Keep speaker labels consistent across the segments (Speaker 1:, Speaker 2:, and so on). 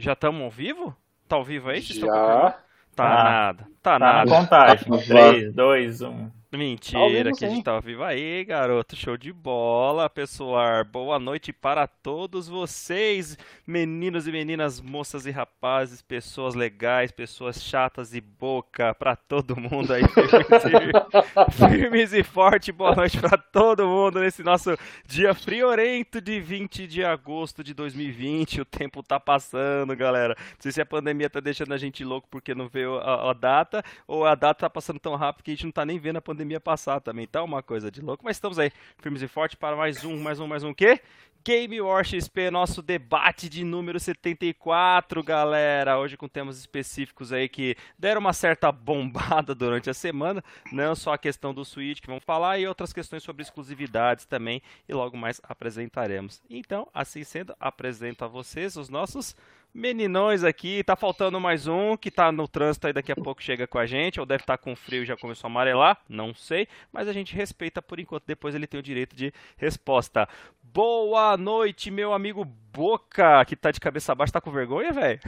Speaker 1: Já estamos ao vivo? Tá ao vivo aí?
Speaker 2: Já.
Speaker 1: Tá
Speaker 3: Tá.
Speaker 1: nada. Tá,
Speaker 3: Tá na
Speaker 1: nada.
Speaker 3: contagem.
Speaker 4: Tá
Speaker 3: 3, 2, 1.
Speaker 1: Mentira, que a gente
Speaker 2: sim.
Speaker 1: tá ao vivo aí, garoto. Show de bola, pessoal. Boa noite para todos vocês, meninos e meninas, moças e rapazes, pessoas legais, pessoas chatas e boca, pra todo mundo aí. Firmes e, forte. Boa noite pra todo mundo nesse nosso dia friorento de 20 de agosto de 2020. O tempo tá passando, galera. Não sei se a pandemia tá deixando a gente louco porque não veio a, a data, ou a data tá passando tão rápido que a gente não tá nem vendo a pandemia passar também. Tá uma coisa de louco. Mas estamos aí, firmes e fortes, para mais um, mais um, mais um quê? Game War XP, nosso debate de número 74, galera. Hoje com temas específicos aí que deram uma certa bombada durante a semana. Não só a questão do Switch que vamos falar, e outras questões sobre exclusividades também. E logo mais apresentaremos. Então, assim sendo, apresento a vocês os nossos meninões aqui. Tá faltando mais um que tá no trânsito aí daqui a pouco chega com a gente, ou deve estar com frio e já começou a amarelar, não sei, mas a gente respeita por enquanto, depois ele tem o direito de resposta. Boa noite, meu amigo Boca, que tá de cabeça baixa, tá com vergonha, velho?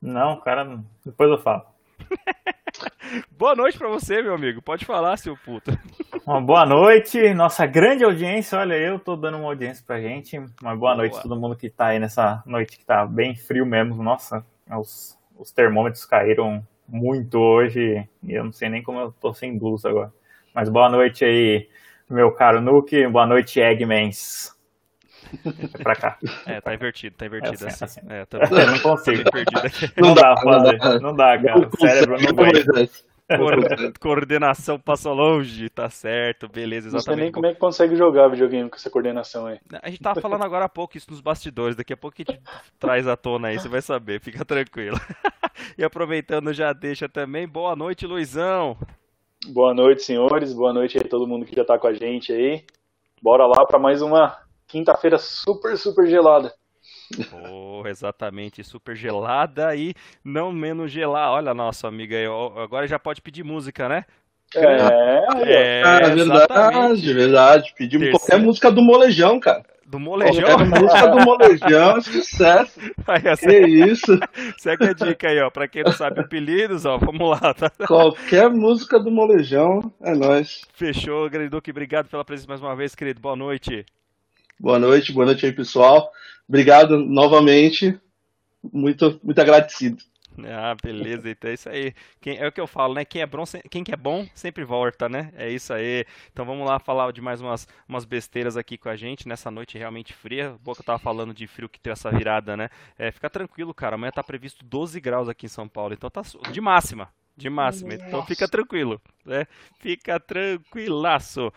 Speaker 3: Não, cara, depois eu falo.
Speaker 1: Boa noite pra você, meu amigo. Pode falar, seu puto.
Speaker 3: Uma boa noite, nossa grande audiência. Olha, eu tô dando uma audiência pra gente. Uma boa,
Speaker 1: Boa.
Speaker 3: noite a todo mundo que tá aí nessa noite que tá bem frio mesmo. Nossa, os, os termômetros caíram muito hoje e eu não sei nem como eu tô sem blusa agora. Mas boa noite aí, meu caro Nuke. Boa noite, Eggmans. É pra cá.
Speaker 1: É, tá invertido, tá invertido
Speaker 3: É assim,
Speaker 1: assim. É, tá
Speaker 3: Eu não consigo.
Speaker 1: aqui.
Speaker 3: Não dá,
Speaker 4: não
Speaker 3: fazer.
Speaker 4: dá.
Speaker 3: Não dá, cara. O cérebro não aguenta.
Speaker 1: Coor- Coordenação passou longe, tá certo, beleza,
Speaker 2: Não sei nem
Speaker 1: exatamente.
Speaker 2: como é que consegue jogar videogame com essa coordenação aí.
Speaker 1: A gente tava falando agora há pouco isso nos bastidores, daqui a pouco a gente traz à tona aí, você vai saber, fica tranquilo. E aproveitando, já deixa também, boa noite, Luizão.
Speaker 2: Boa noite, senhores. Boa noite aí todo mundo que já tá com a gente aí. Bora lá pra mais uma quinta-feira super, super gelada.
Speaker 1: Oh, exatamente, super gelada e não menos gelada. Olha, nossa amiga agora já pode pedir música, né?
Speaker 2: É, aí, ó.
Speaker 1: É,
Speaker 4: Cara,
Speaker 1: exatamente.
Speaker 4: verdade, verdade. Pedimos
Speaker 1: Terceiro.
Speaker 4: qualquer música do Molejão, cara.
Speaker 1: Do molejão?
Speaker 4: Qualquer música do Molejão, é sucesso.
Speaker 1: Aí,
Speaker 4: Que
Speaker 1: essa,
Speaker 4: isso.
Speaker 1: segue a dica aí, ó, pra quem não sabe apelidos, ó, vamos lá, tá?
Speaker 4: Qualquer música do Molejão é nóis.
Speaker 1: Fechou, Granduque, obrigado pela presença mais uma vez, querido, boa noite.
Speaker 4: Boa noite, boa noite aí, pessoal. Obrigado novamente. Muito, muito agradecido.
Speaker 1: Ah, beleza, então é isso aí. Quem, é o que eu falo, né? Quem é bom, quem que é bom sempre volta, né? É isso aí. Então vamos lá falar de mais umas, umas besteiras aqui com a gente nessa noite realmente fria. Boca tava falando de frio que tem essa virada, né? É, fica tranquilo, cara. Amanhã tá previsto 12 graus aqui em São Paulo, então tá de máxima. De máxima, então fica tranquilo, né? Fica tranquilaço.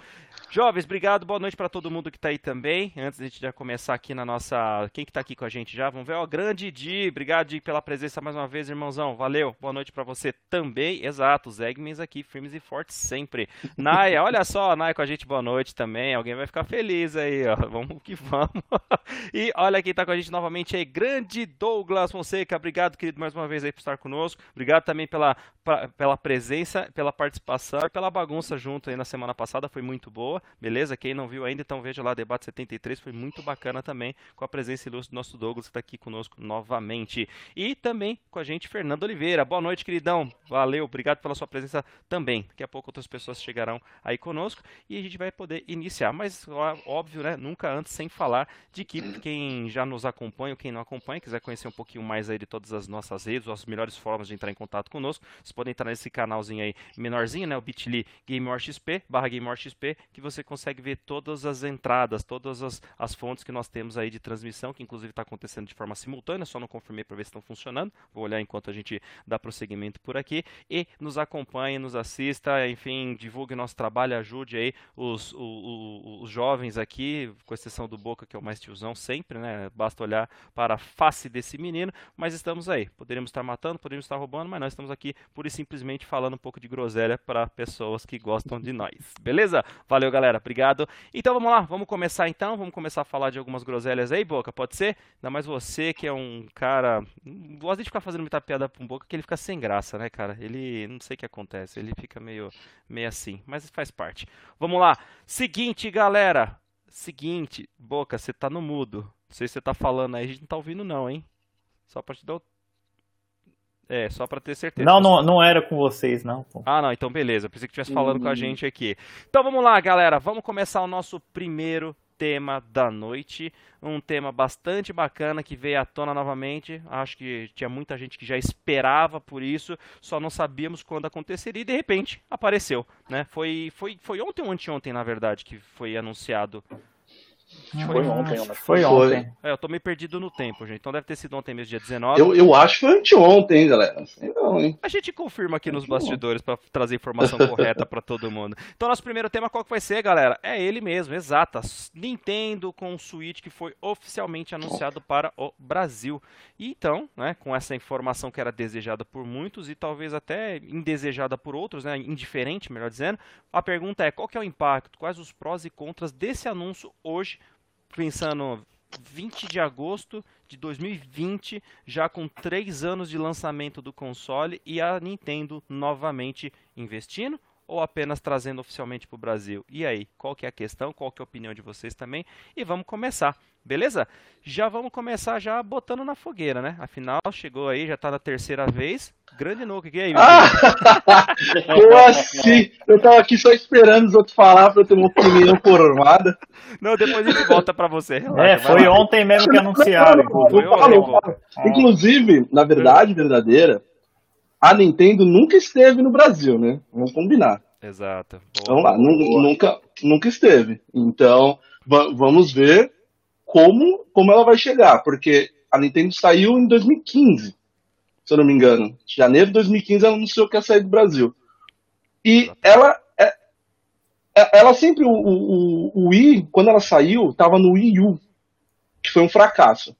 Speaker 1: Jovens, obrigado, boa noite para todo mundo que tá aí também. Antes de a gente já começar aqui na nossa. Quem que tá aqui com a gente já? Vamos ver, ó, grande Di, obrigado Di pela presença mais uma vez, irmãozão. Valeu, boa noite para você também. Exato, os Eggmans aqui, firmes e fortes sempre. Naya, olha só, Naya com a gente, boa noite também. Alguém vai ficar feliz aí, ó. Vamos que vamos. E olha quem tá com a gente novamente aí, grande Douglas Fonseca. Obrigado, querido, mais uma vez aí por estar conosco. Obrigado também pela, pa- pela presença, pela participação e pela bagunça junto aí na semana passada, foi muito boa, beleza? Quem não viu ainda, então veja lá Debate 73, foi muito bacana também, com a presença ilustre do nosso Douglas, que está aqui conosco novamente. E também com a gente, Fernando Oliveira. Boa noite, queridão. Valeu, obrigado pela sua presença também. Daqui a pouco outras pessoas chegarão aí conosco e a gente vai poder iniciar. Mas, óbvio, né? Nunca antes sem falar de que quem já nos acompanha ou quem não acompanha, quiser conhecer um pouquinho mais aí de todas as nossas redes, as melhores formas de entrar em contato conosco, podem entrar nesse canalzinho aí menorzinho, né? O bit.ly GameWarXP, barra GameWarXP, que você consegue ver todas as entradas, todas as, as fontes que nós temos aí de transmissão, que inclusive está acontecendo de forma simultânea, só não confirmei para ver se estão funcionando. Vou olhar enquanto a gente dá prosseguimento por aqui. E nos acompanhe, nos assista, enfim, divulgue nosso trabalho, ajude aí os, os jovens aqui, com exceção do Boca, que é o mais tiozão sempre, né? Basta olhar para a face desse menino, mas estamos aí. Poderíamos estar matando, poderíamos estar roubando, mas nós estamos aqui pura e simplesmente falando um pouco de groselha para pessoas que gostam de nós. Beleza? Valeu, galera. Obrigado. Então vamos lá, vamos começar então. Vamos começar a falar de algumas groselhas aí, Boca, pode ser? Ainda mais você que é um cara. Não gosta de ficar fazendo muita piada com Boca, que ele fica sem graça, né, cara? Ele. Não sei o que acontece, ele fica meio, meio assim, mas faz parte. Vamos lá. Seguinte, galera. Seguinte, Boca, você tá no mudo. Não sei se você tá falando aí, a gente não tá ouvindo, não, hein? Só pra te dar o... É, só pra ter certeza.
Speaker 3: Não, não, não era com vocês, não. Pô.
Speaker 1: Ah, não, então beleza. Pensei que estivesse falando com a gente aqui. Então vamos lá, galera. Vamos começar o nosso primeiro tema da noite. Um tema bastante bacana que veio à tona novamente. Acho que tinha muita gente que já esperava por isso, só não sabíamos quando aconteceria e de repente apareceu. Né? Foi, foi, foi ontem ou anteontem, na verdade, que foi anunciado
Speaker 2: foi ontem,
Speaker 3: né? Foi ontem.
Speaker 1: É, eu tô meio perdido no tempo, gente. Então deve ter sido ontem mesmo, dia 19.
Speaker 4: Eu, eu acho que foi anteontem, hein, galera. Não, hein?
Speaker 1: A gente confirma aqui nos bastidores para trazer informação correta para todo mundo. Então, nosso primeiro tema qual que vai ser, galera? É ele mesmo, exata. Nintendo com o Switch que foi oficialmente anunciado para o Brasil. E então, né, com essa informação que era desejada por muitos e talvez até indesejada por outros, né, indiferente, melhor dizendo, a pergunta é qual que é o impacto, quais os prós e contras desse anúncio hoje pensando 20 de agosto de 2020, já com 3 anos de lançamento do console e a Nintendo novamente investindo ou apenas trazendo oficialmente para o Brasil? E aí, qual que é a questão? Qual que é a opinião de vocês também? E vamos começar, beleza? Já vamos começar já botando na fogueira, né? Afinal, chegou aí, já está na terceira vez. Grande Nuke, que aí?
Speaker 4: Ah! Como assim? Eu tava aqui só esperando os outros falar para eu ter uma opinião formada.
Speaker 1: Não, depois a gente volta para você.
Speaker 3: Relaxa, é, foi ontem mesmo que anunciaram.
Speaker 4: Inclusive, na verdade verdadeira, a Nintendo nunca esteve no Brasil, né? Vamos combinar.
Speaker 1: Exato.
Speaker 4: Boa, Vamos lá, boa. nunca, nunca esteve. Então, vamos ver como, como ela vai chegar, porque a Nintendo saiu em 2015, se eu não me engano. Janeiro de 2015 ela anunciou que ia sair do Brasil. E ela, é, é, ela sempre, o, o, o Wii, quando ela saiu, estava no Wii U, que foi um fracasso.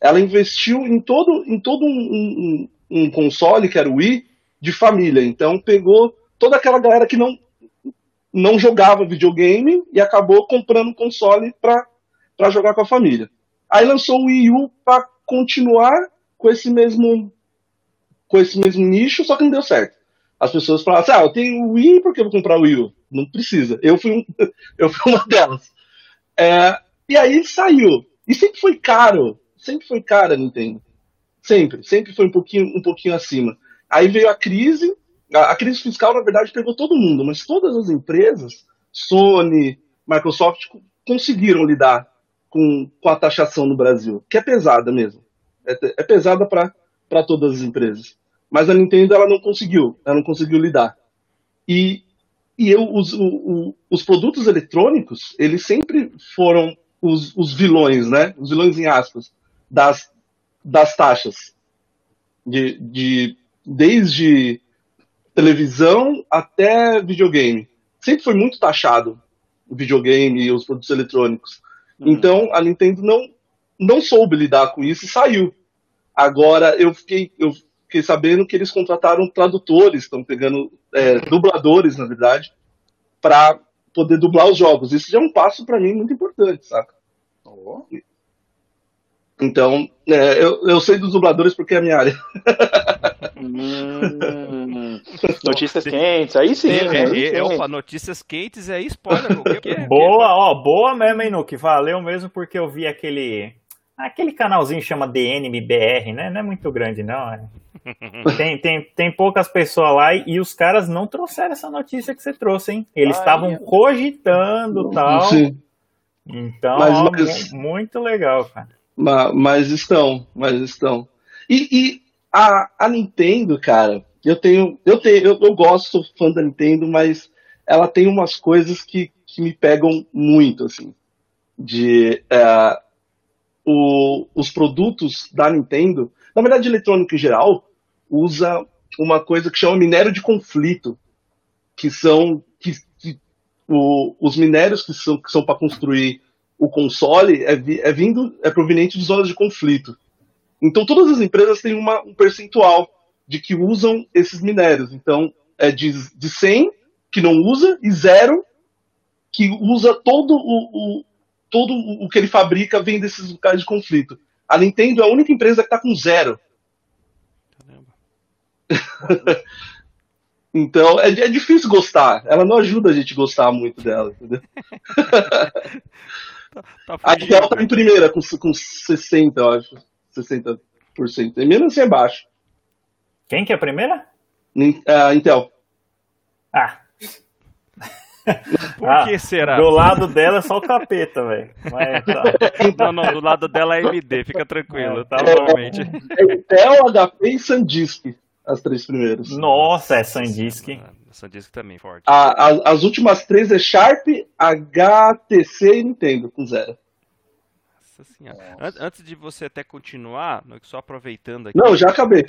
Speaker 4: Ela investiu em todo, em todo um, um, um console, que era o Wii, de família. Então pegou toda aquela galera que não, não jogava videogame e acabou comprando um console para jogar com a família. Aí lançou o Wii U para continuar com esse mesmo com esse mesmo nicho, só que não deu certo. As pessoas falavam assim, ah, eu tenho o Wii, por que eu vou comprar o Wii U? Não precisa. Eu fui, um, eu fui uma delas. É, e aí saiu. E sempre foi caro. Sempre foi caro a Nintendo. Sempre, sempre foi um pouquinho, um pouquinho acima. Aí veio a crise, a, a crise fiscal, na verdade, pegou todo mundo, mas todas as empresas, Sony, Microsoft, conseguiram lidar com, com a taxação no Brasil, que é pesada mesmo. É, é pesada para todas as empresas. Mas a Nintendo ela não conseguiu, ela não conseguiu lidar. E, e eu, os, o, os produtos eletrônicos, eles sempre foram os, os vilões, né? Os vilões em aspas, das, das taxas. De, de, desde televisão até videogame. Sempre foi muito taxado o videogame e os produtos eletrônicos. Uhum. Então a Nintendo não, não soube lidar com isso e saiu. Agora eu fiquei, eu fiquei sabendo que eles contrataram tradutores, estão pegando é, dubladores, na verdade, para poder dublar os jogos. Isso já é um passo para mim muito importante, saca? Oh. Então, é, eu, eu sei dos dubladores porque é a minha área.
Speaker 2: Hum, notícias quentes, aí sim. É,
Speaker 1: é, é, opa, notícias quentes é spoiler.
Speaker 3: É, boa, ó, boa mesmo, hein, Nuke? Valeu mesmo porque eu vi aquele. Aquele canalzinho chama DNMBR, né? Não é muito grande, não. É. Tem, tem, tem poucas pessoas lá e, e, os caras não trouxeram essa notícia que você trouxe, hein? Eles estavam cogitando tal. Sim. Então, mas, ó, mas... muito legal, cara.
Speaker 4: Mas, mas estão, mas estão. E, e, a, a Nintendo, cara, eu tenho. Eu tenho. Eu, eu gosto, sou fã da Nintendo, mas ela tem umas coisas que, que me pegam muito, assim. De. É, o, os produtos da Nintendo, na verdade, eletrônico em geral, usa uma coisa que chama minério de conflito, que são que, que o, os minérios que são, que são para construir o console é, é vindo, é proveniente de zonas de conflito. Então todas as empresas têm uma, um percentual de que usam esses minérios. Então é de, de 100 que não usa e zero que usa todo o, o todo o que ele fabrica vem desses locais de conflito. A Nintendo é a única empresa que está com zero. então é, é, difícil gostar. Ela não ajuda a gente a gostar muito dela, entendeu? Tá, tá a Intel tá em primeira, com, com 60, eu acho. 60. Mesmo assim é baixo.
Speaker 3: Quem que é a primeira?
Speaker 4: Uh, Intel.
Speaker 3: Ah.
Speaker 1: Por ah, que será?
Speaker 3: Do lado dela é só o capeta, velho.
Speaker 1: Tá. Não, não, do lado dela é AMD, fica tranquilo, tá? Normalmente.
Speaker 4: É, Intel, HP e SanDisk, as três primeiras.
Speaker 3: Nossa, é SanDisk.
Speaker 1: SanDisk também forte.
Speaker 4: A, a, as últimas três é Sharp, HTC e Nintendo, com zero.
Speaker 1: Nossa senhora. Antes de você até continuar, só aproveitando aqui.
Speaker 4: Não, já acabei.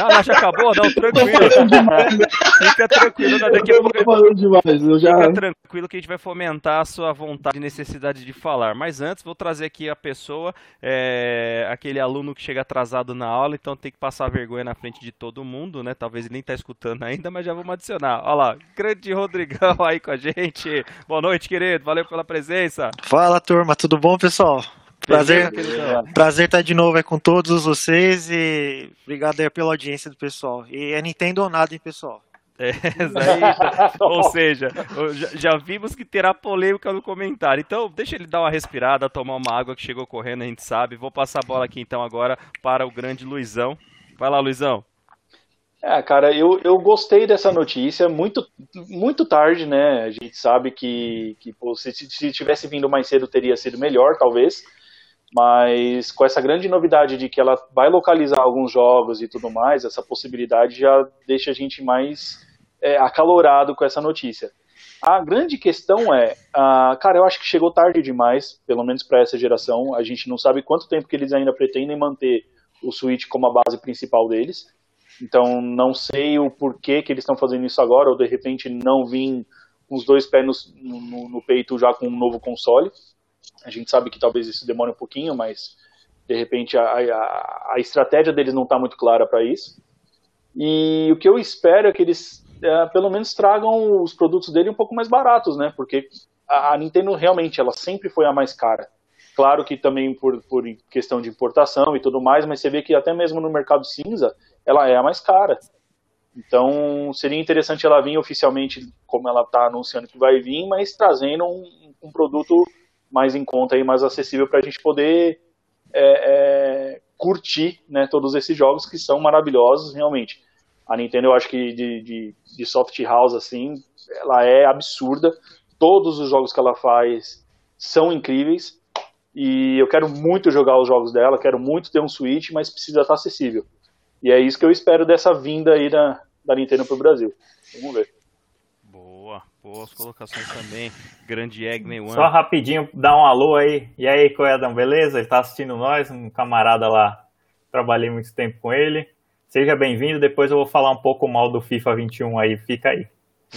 Speaker 1: Não, não já acabou? Não, tranquilo. Fica tranquilo, né? daqui a pouco.
Speaker 4: falando demais, eu já...
Speaker 1: Fica tranquilo que a gente vai fomentar a sua vontade e necessidade de falar. Mas antes, vou trazer aqui a pessoa, é... aquele aluno que chega atrasado na aula, então tem que passar vergonha na frente de todo mundo, né? Talvez ele nem tá escutando ainda, mas já vamos adicionar. Olha lá, grande Rodrigão aí com a gente. Boa noite, querido. Valeu pela presença.
Speaker 5: Fala, turma. Tudo bom, pessoal? Prazer, prazer estar de novo aí com todos vocês e obrigado aí pela audiência do pessoal. E é Nintendo ou nada, hein, pessoal?
Speaker 1: É, ou seja, já, já, vimos que terá polêmica no comentário. Então, deixa ele dar uma respirada, tomar uma água que chegou correndo, a gente sabe. Vou passar a bola aqui então agora para o grande Luizão. Vai lá, Luizão.
Speaker 2: É, cara, eu, eu gostei dessa notícia muito, muito tarde, né? A gente sabe que, que pô, se, se tivesse vindo mais cedo teria sido melhor, talvez mas com essa grande novidade de que ela vai localizar alguns jogos e tudo mais, essa possibilidade já deixa a gente mais é, acalorado com essa notícia. A grande questão é, uh, cara, eu acho que chegou tarde demais, pelo menos para essa geração. A gente não sabe quanto tempo que eles ainda pretendem manter o Switch como a base principal deles. Então, não sei o porquê que eles estão fazendo isso agora, ou de repente não vir com os dois pés no, no, no peito já com um novo console. A gente sabe que talvez isso demore um pouquinho, mas de repente a, a, a estratégia deles não está muito clara para isso. E o que eu espero é que eles é, pelo menos tragam os produtos dele um pouco mais baratos, né? Porque a, a, Nintendo realmente ela sempre foi a mais cara. Claro que também por, por questão de importação e tudo mais, mas você vê que até mesmo no mercado cinza ela é a mais cara. Então seria interessante ela vir oficialmente, como ela está anunciando que vai vir, mas trazendo um, um produto mais em conta e mais acessível para a gente poder é, é, curtir né, todos esses jogos que são maravilhosos realmente. A Nintendo eu acho que de, de, de soft house assim, ela é absurda. Todos os jogos que ela faz são incríveis e eu quero muito jogar os jogos dela, quero muito ter um Switch, mas precisa estar acessível. E é isso que eu espero dessa vinda aí da, da Nintendo para o Brasil. Vamos ver.
Speaker 1: Boas colocações também. Grande Egner One.
Speaker 3: Só rapidinho, dá um alô aí. E aí, Coedão, beleza? Ele tá assistindo nós, um camarada lá. Trabalhei muito tempo com ele. Seja bem-vindo. Depois eu vou falar um pouco mal do FIFA 21 aí. Fica aí.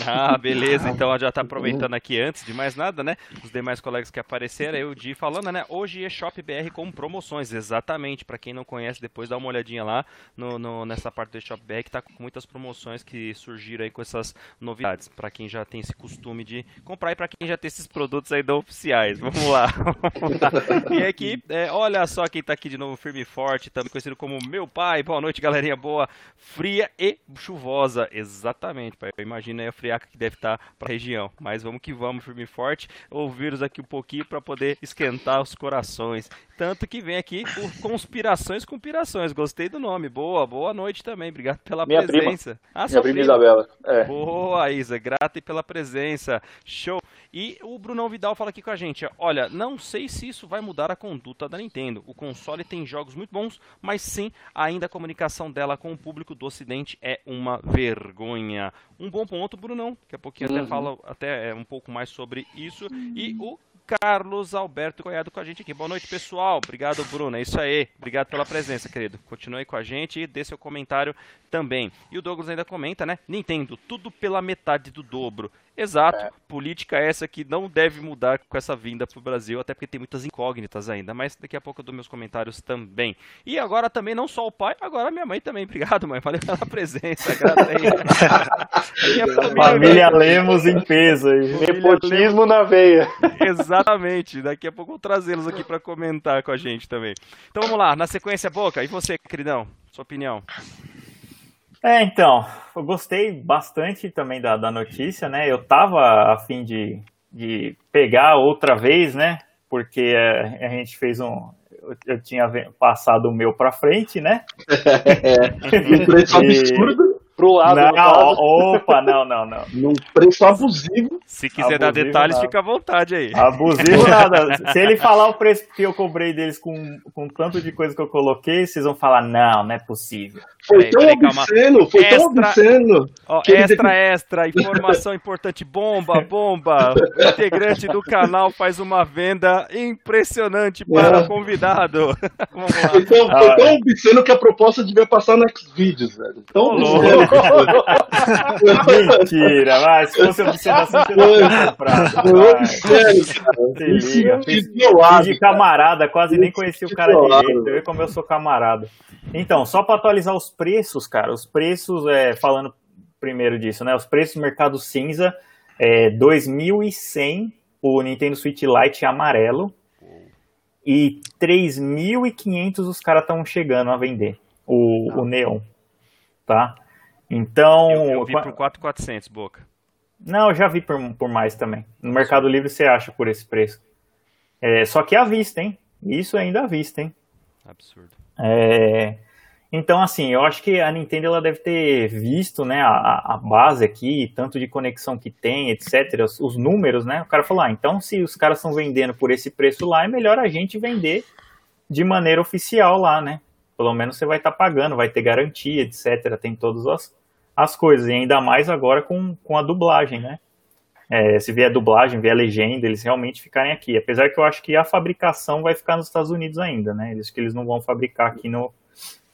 Speaker 1: Ah, beleza. Então já está aproveitando aqui antes de mais nada, né? Os demais colegas que apareceram, eu Di falando, né? Hoje é Shop BR com promoções, exatamente. Para quem não conhece, depois dá uma olhadinha lá no, no, nessa parte do Shop BR que tá com muitas promoções que surgiram aí com essas novidades. Para quem já tem esse costume de comprar e para quem já tem esses produtos aí da oficiais. Vamos lá. e aqui, é, olha só quem tá aqui de novo, firme e forte, também conhecido como meu pai. Boa noite, galerinha boa, fria e chuvosa. Exatamente, pai. Imagina aí a friaca que deve estar para a região. Mas vamos que vamos, firme e forte, ouvir-os aqui um pouquinho para poder esquentar os corações. Tanto que vem aqui por conspirações conspirações. Gostei do nome. Boa, boa noite também. Obrigado pela
Speaker 2: Minha
Speaker 1: presença.
Speaker 2: Prima. Ah, Minha prima, prima Isabela. É.
Speaker 1: Boa, Isa. Grata e pela presença. Show. E o Brunão Vidal fala aqui com a gente: olha, não sei se isso vai mudar a conduta da Nintendo. O console tem jogos muito bons, mas sim, ainda a comunicação dela com o público do Ocidente é uma vergonha. Um bom ponto, Brunão. Daqui a pouquinho uhum. até fala até é, um pouco mais sobre isso. E o Carlos Alberto Coiado com a gente aqui. Boa noite, pessoal. Obrigado, Bruno. É isso aí. Obrigado pela presença, querido. Continue aí com a gente e dê seu comentário também. E o Douglas ainda comenta, né? Nintendo, tudo pela metade do dobro. Exato. É. Política essa que não deve mudar com essa vinda para o Brasil, até porque tem muitas incógnitas ainda. Mas daqui a pouco eu dou meus comentários também. E agora também, não só o pai, agora a minha mãe também. Obrigado, mãe. Valeu pela presença.
Speaker 3: família, família Lemos em peso.
Speaker 2: Nepotismo na veia.
Speaker 1: Exatamente. Daqui a pouco eu vou trazê-los aqui para comentar com a gente também. Então vamos lá. Na sequência, Boca. E você, queridão? Sua opinião?
Speaker 3: É, então, eu gostei bastante também da, da notícia, né? Eu tava a fim de, de pegar outra vez, né? Porque a, a gente fez um. eu tinha passado o meu para frente, né?
Speaker 4: É, um preço absurdo
Speaker 2: pro lado.
Speaker 3: Não, opa, não, não, não.
Speaker 4: Num preço abusivo.
Speaker 1: Se quiser abusivo, dar detalhes, nada. fica à vontade aí.
Speaker 3: Abusivo nada. Se ele falar o preço que eu cobrei deles com, com tanto de coisa que eu coloquei, vocês vão falar, não, não é possível.
Speaker 4: Foi tão peraí, obsceno, foi extra, tão obsceno.
Speaker 1: Ó, extra, extra, informação importante, bomba, bomba. O integrante do canal faz uma venda impressionante para o convidado.
Speaker 4: Vamos lá. Foi tão, foi tão obsceno que a proposta devia passar no Xvideos, velho. Tão obsceno.
Speaker 3: Mentira, vai. Se fosse observação, você não tinha comprado. Sério, cara. Se liga. Fiz, fiz de camarada, quase nem conheci o cara direito. Eu como eu sou camarada. Então, só para atualizar os preços, cara. Os preços, é, falando primeiro disso, né? Os preços do mercado cinza é 2.100 o Nintendo Switch Lite amarelo. E 3.500 os caras estão chegando a vender. O, o Neon. Tá? Então.
Speaker 1: Eu, eu vi por 4,400, Boca.
Speaker 3: Não, eu já vi por, por mais também. No Mercado Livre você acha por esse preço. É, só que à vista, hein? Isso ainda à vista, hein?
Speaker 1: Absurdo.
Speaker 3: É, então, assim, eu acho que a Nintendo ela deve ter visto né, a, a base aqui, tanto de conexão que tem, etc., os, os números, né? O cara falou, ah, então se os caras estão vendendo por esse preço lá, é melhor a gente vender de maneira oficial lá, né? Pelo menos você vai estar tá pagando, vai ter garantia, etc. Tem todas as, as coisas, e ainda mais agora com, com a dublagem, né? É, se vier dublagem, vier legenda, eles realmente ficarem aqui. Apesar que eu acho que a fabricação vai ficar nos Estados Unidos ainda, né? Eles que eles não vão fabricar aqui no,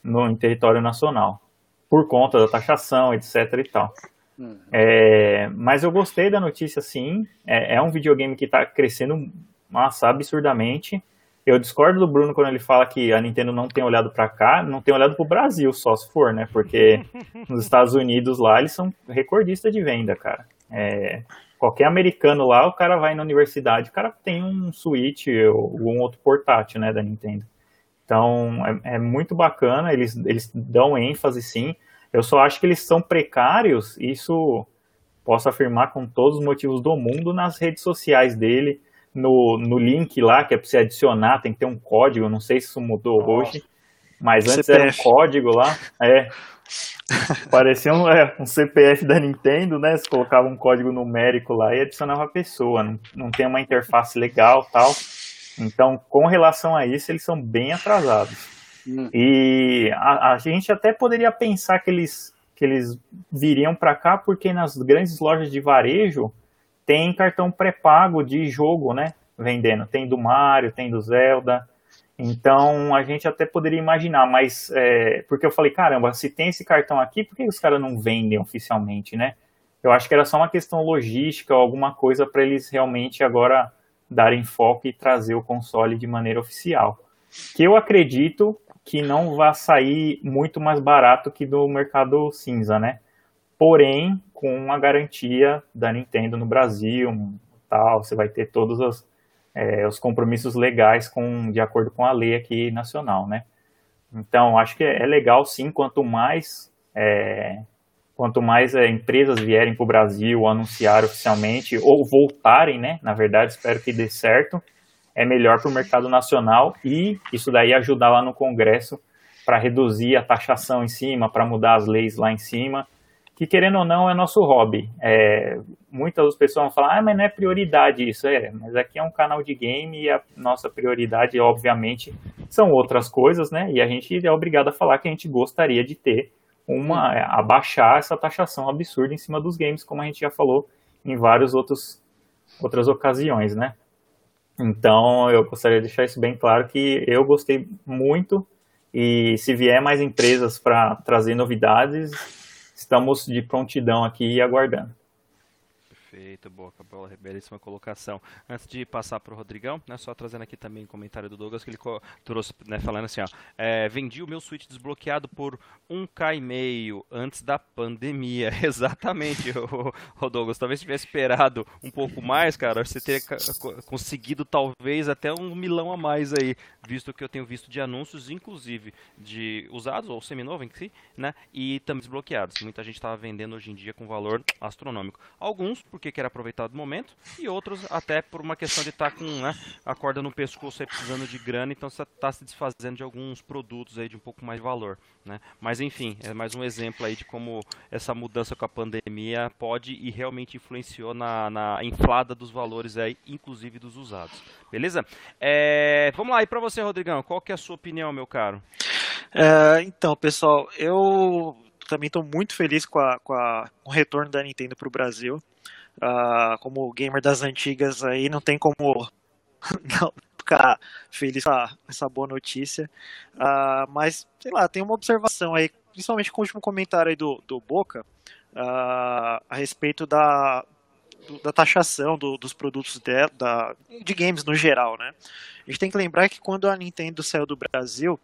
Speaker 3: no em território nacional, por conta da taxação, etc e tal. Uhum. É, mas eu gostei da notícia, sim. É, é um videogame que está crescendo, massa, absurdamente. Eu discordo do Bruno quando ele fala que a Nintendo não tem olhado para cá, não tem olhado para o Brasil só se for, né? Porque nos Estados Unidos lá eles são recordistas de venda, cara. É, qualquer americano lá, o cara vai na universidade, o cara tem um Switch ou um outro portátil, né, da Nintendo. Então é, é muito bacana, eles, eles dão ênfase sim. Eu só acho que eles são precários, isso posso afirmar com todos os motivos do mundo nas redes sociais dele no, no link lá, que é para você adicionar, tem que ter um código, não sei se isso mudou hoje, mas antes CPF. era um código lá, é, parecia um, é, um CPF da Nintendo, né, você colocava um código numérico lá e adicionava a pessoa, não, não tem uma interface legal tal, então com relação a isso eles são bem atrasados. Hum. E a, a gente até poderia pensar que eles, que eles viriam para cá porque nas grandes lojas de varejo tem cartão pré-pago de jogo, né? Vendendo. Tem do Mario, tem do Zelda. Então a gente até poderia imaginar, mas é, porque eu falei, caramba, se tem esse cartão aqui, por que os caras não vendem oficialmente, né? Eu acho que era só uma questão logística, alguma coisa para eles realmente agora darem foco e trazer o console de maneira oficial. Que eu acredito que não vai sair muito mais barato que do mercado cinza, né? Porém com a garantia da Nintendo no Brasil, tal, você vai ter todos os, é, os compromissos legais com, de acordo com a lei aqui nacional, né? Então, acho que é, legal sim, quanto mais é, quanto mais é, empresas vierem para o Brasil anunciar oficialmente ou voltarem, né? Na verdade, espero que dê certo. É melhor para o mercado nacional e isso daí ajudar lá no Congresso para reduzir a taxação em cima, para mudar as leis lá em cima que querendo ou não é nosso hobby. É, muitas pessoas vão falar, ah, mas não é prioridade isso. É, mas aqui é um canal de game e a nossa prioridade, obviamente, são outras coisas, né? E a gente é obrigado a falar que a gente gostaria de ter uma, é, abaixar essa taxação absurda em cima dos games, como a gente já falou em várias outros, outras ocasiões, né? Então, eu gostaria de deixar isso bem claro que eu gostei muito e se vier mais empresas para trazer novidades, estamos de prontidão aqui e aguardando.
Speaker 1: Perfeito, boa, belíssima colocação. Antes de passar para o Rodrigão, né, só trazendo aqui também o comentário do Douglas, que ele trouxe, né, falando assim, ó, é, vendi o meu Switch desbloqueado por 1k e meio antes da pandemia. Exatamente, o, Douglas, talvez tivesse esperado um pouco mais, cara, você teria conseguido talvez até um milão a mais aí, visto que eu tenho visto de anúncios, inclusive, de usados ou seminovo em si, né, e também desbloqueados. Muita gente estava vendendo hoje em dia com valor astronômico. Alguns, por porque quer aproveitar do momento, e outros até por uma questão de estar tá com né, a corda no pescoço aí precisando de grana, então você está se desfazendo de alguns produtos aí de um pouco mais de valor. Né? Mas enfim, é mais um exemplo aí de como essa mudança com a pandemia pode e realmente influenciou na, na inflada dos valores aí, inclusive dos usados. Beleza? É, vamos lá, e para Rodrigão, qual que é a sua opinião, meu caro?
Speaker 5: É, então, pessoal, eu também estou muito feliz com, a, com, a, com, o retorno da Nintendo para o Brasil. Uh, como gamer das antigas aí, não tem como não ficar feliz com essa boa notícia. Uh, mas, sei lá, tem uma observação aí, principalmente com o último comentário aí do, do Boca, uh, a respeito da, da taxação do, dos produtos de, da, de games no geral, né? A gente tem que lembrar que quando a Nintendo saiu do Brasil,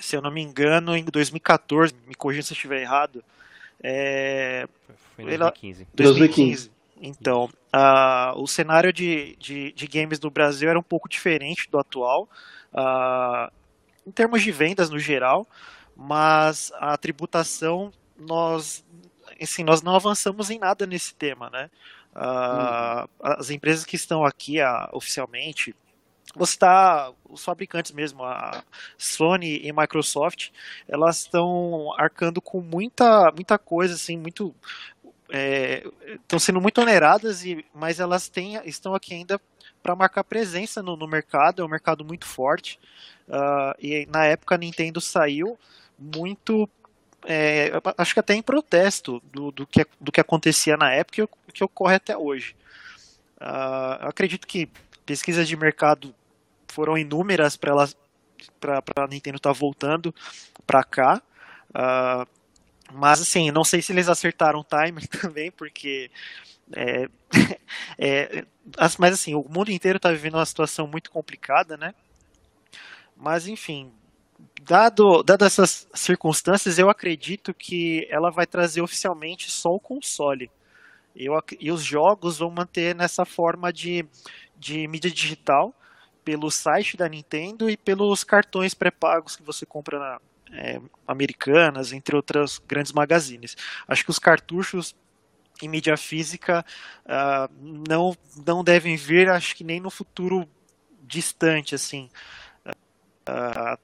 Speaker 5: se eu não me engano, em 2014, me corrija se eu estiver errado. É...
Speaker 1: Foi em 2015.
Speaker 5: 2015. Então, uh, o cenário de, de, de, games no Brasil era um pouco diferente do atual, uh, em termos de vendas no geral, mas a tributação, nós, assim, nós não avançamos em nada nesse tema, né? Uh. As empresas que estão aqui oficialmente, você está os fabricantes mesmo, a Sony e Microsoft, elas estão arcando com muita muita coisa assim, muito estão é, sendo muito oneradas e mas elas têm estão aqui ainda para marcar presença no, no, mercado, é um mercado muito forte. Uh, e na época a Nintendo saiu muito é, acho que até em protesto do, do, que, do que acontecia na época e o que ocorre até hoje. Uh, acredito que pesquisas de mercado foram inúmeras para para a Nintendo estar tá voltando para cá. Uh, mas assim, não sei se eles acertaram o timing também, porque é, é, mas assim, o mundo inteiro está vivendo uma situação muito complicada, né? Mas enfim, dado, dado essas circunstâncias, eu acredito que ela vai trazer oficialmente só o console. Eu, e os jogos vão manter nessa forma de, de mídia digital pelo site da Nintendo e pelos cartões pré-pagos que você compra na é, Americanas, entre outras grandes magazines. Acho que os cartuchos em mídia física uh, não, não devem vir, acho que nem no futuro distante, assim. Uh,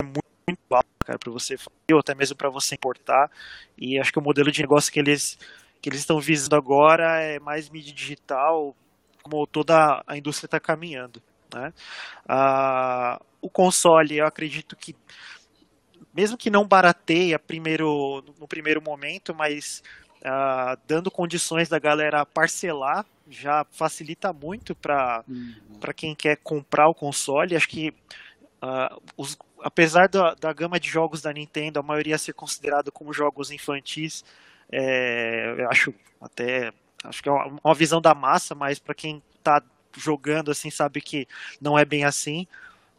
Speaker 5: é muito, alta, cara, para você ou até mesmo para você importar. E acho que o modelo de negócio que eles que eles estão visando agora é mais mídia digital, como toda a indústria está caminhando. Né? Ah, o console, eu acredito que, mesmo que não barateia primeiro, no primeiro momento, mas ah, dando condições da galera parcelar, já facilita muito para uhum. quem quer comprar o console. Acho que ah, os, apesar da, da gama de jogos da Nintendo, a maioria ser considerado como jogos infantis, é, eu acho até acho que é uma, visão da massa, mas para quem está jogando assim sabe que não é bem assim.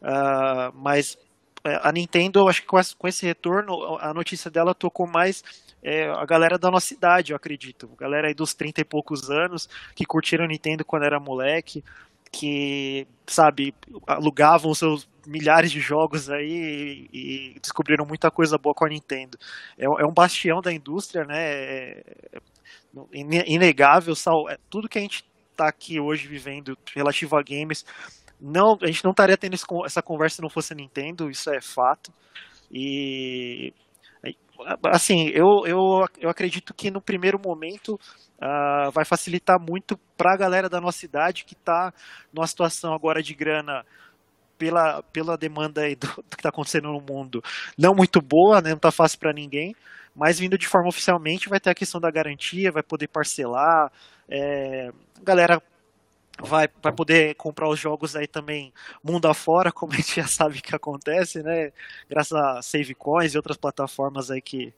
Speaker 5: Uh, mas é, a Nintendo, acho que com, com, esse retorno, a notícia dela tocou mais é, a galera da nossa idade, eu acredito. Galera aí dos 30 e poucos anos que curtiram a Nintendo quando era moleque, que, sabe, alugavam seus milhares de jogos aí e, e descobriram muita coisa boa com a Nintendo. É, é um bastião da indústria, né? É, inegável, é, tudo que a gente está aqui hoje vivendo relativo a games, não, a gente não estaria tendo essa conversa se não fosse a Nintendo, isso é fato. E assim, eu, eu, eu acredito que no primeiro momento uh, vai facilitar muito para a galera da nossa cidade que está numa situação agora de grana pela, pela demanda do, do que está acontecendo no mundo não muito boa, né, não está fácil para ninguém mas vindo de forma oficialmente vai ter a questão da garantia, vai poder parcelar, é, galera vai, vai poder comprar os jogos aí também mundo afora, como a gente já sabe que acontece, né? Graças a Save Coins e outras plataformas aí que,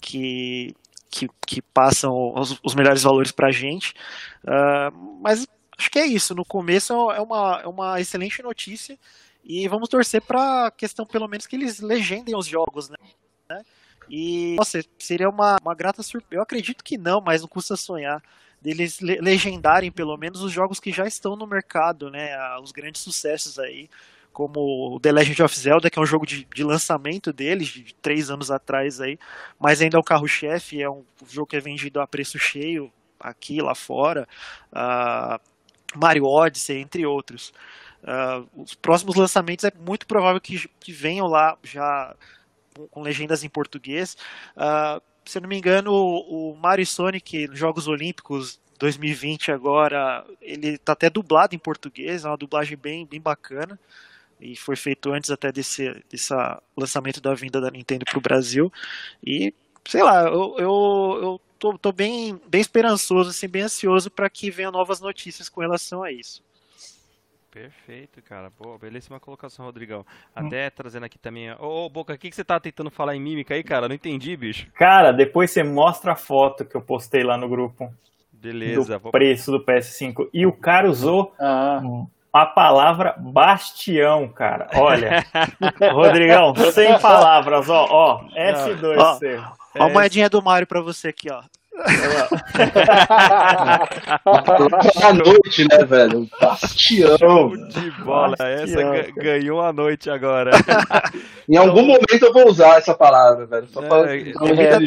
Speaker 5: que, que, que passam os, os melhores valores pra gente. Uh, mas acho que é isso. No começo é uma, é uma excelente notícia e vamos torcer para questão, pelo menos, que eles legendem os jogos, né? E, nossa, seria uma, uma grata surpresa. Eu acredito que não, mas não custa sonhar. Deles legendarem pelo menos os jogos que já estão no mercado, né? Os grandes sucessos aí, como The Legend of Zelda, que é um jogo de, de lançamento deles, de três anos atrás aí, mas ainda é o carro-chefe, é um jogo que é vendido a preço cheio, aqui lá fora, uh, Mario Odyssey, entre outros. Uh, os próximos lançamentos é muito provável que, que venham lá já com, com legendas em português. Se eu não me engano, o, o Mario Sonic nos Jogos Olímpicos 2020 agora, ele está até dublado em português, é uma dublagem bem, bem bacana e foi feito antes até desse, desse lançamento da vinda da Nintendo para o Brasil. E, sei lá, eu, eu, eu tô, tô bem, bem esperançoso, assim, bem ansioso para que venham novas notícias com relação a isso.
Speaker 1: Perfeito, cara. Boa, belíssima colocação, Rodrigão. Até hum. trazendo aqui também. Ô, ô Boca, o que, que você tá tentando falar em mímica aí, cara? Não entendi, bicho.
Speaker 3: Cara, depois você mostra a foto que eu postei lá no grupo.
Speaker 1: Beleza.
Speaker 3: Do vou... preço do PS5. E o cara usou ah a palavra bastião, cara. Olha, Rodrigão, sem palavras, ó, ó, S2C.
Speaker 5: Ó, ó a moedinha do Mario pra você aqui, ó.
Speaker 4: A noite, né, velho? Bastião.
Speaker 1: de bola. Bastião, essa ganhou a noite agora.
Speaker 4: em algum momento eu vou usar essa palavra, velho. Só pra é,
Speaker 5: repita,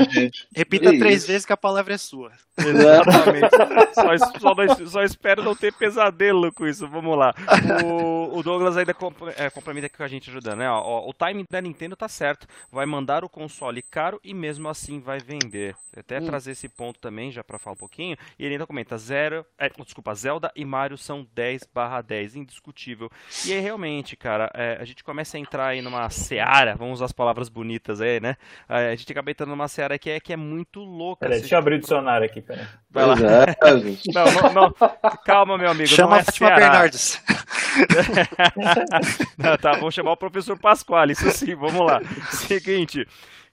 Speaker 5: repita é três vezes que a palavra é sua.
Speaker 1: Exatamente. só, só, só, espero não ter pesadelo com isso. Vamos lá. O, o Douglas ainda é, complementa aqui com a gente ajudando, né? Ó, o timing da Nintendo tá certo. Vai mandar o console caro e mesmo assim vai vender. Até hum. trazer esse ponto também, já para falar um pouquinho. E ele ainda comenta: zero, é, desculpa, Zelda e Mario são 10 barra 10, indiscutível. E aí, realmente, cara, é, a gente começa a entrar aí numa seara, vamos usar as palavras bonitas aí, né? É, a gente acaba entrando numa seara que é, que é muito louca.
Speaker 3: Peraí, deixa eu abrir o dicionário aqui, peraí.
Speaker 1: Vai lá. É, não, não, não, calma, meu amigo.
Speaker 5: Chama
Speaker 1: não é
Speaker 5: a Fátima Bernardes.
Speaker 1: não, tá, vamos chamar o professor Pasquale, isso sim, vamos lá. Seguinte,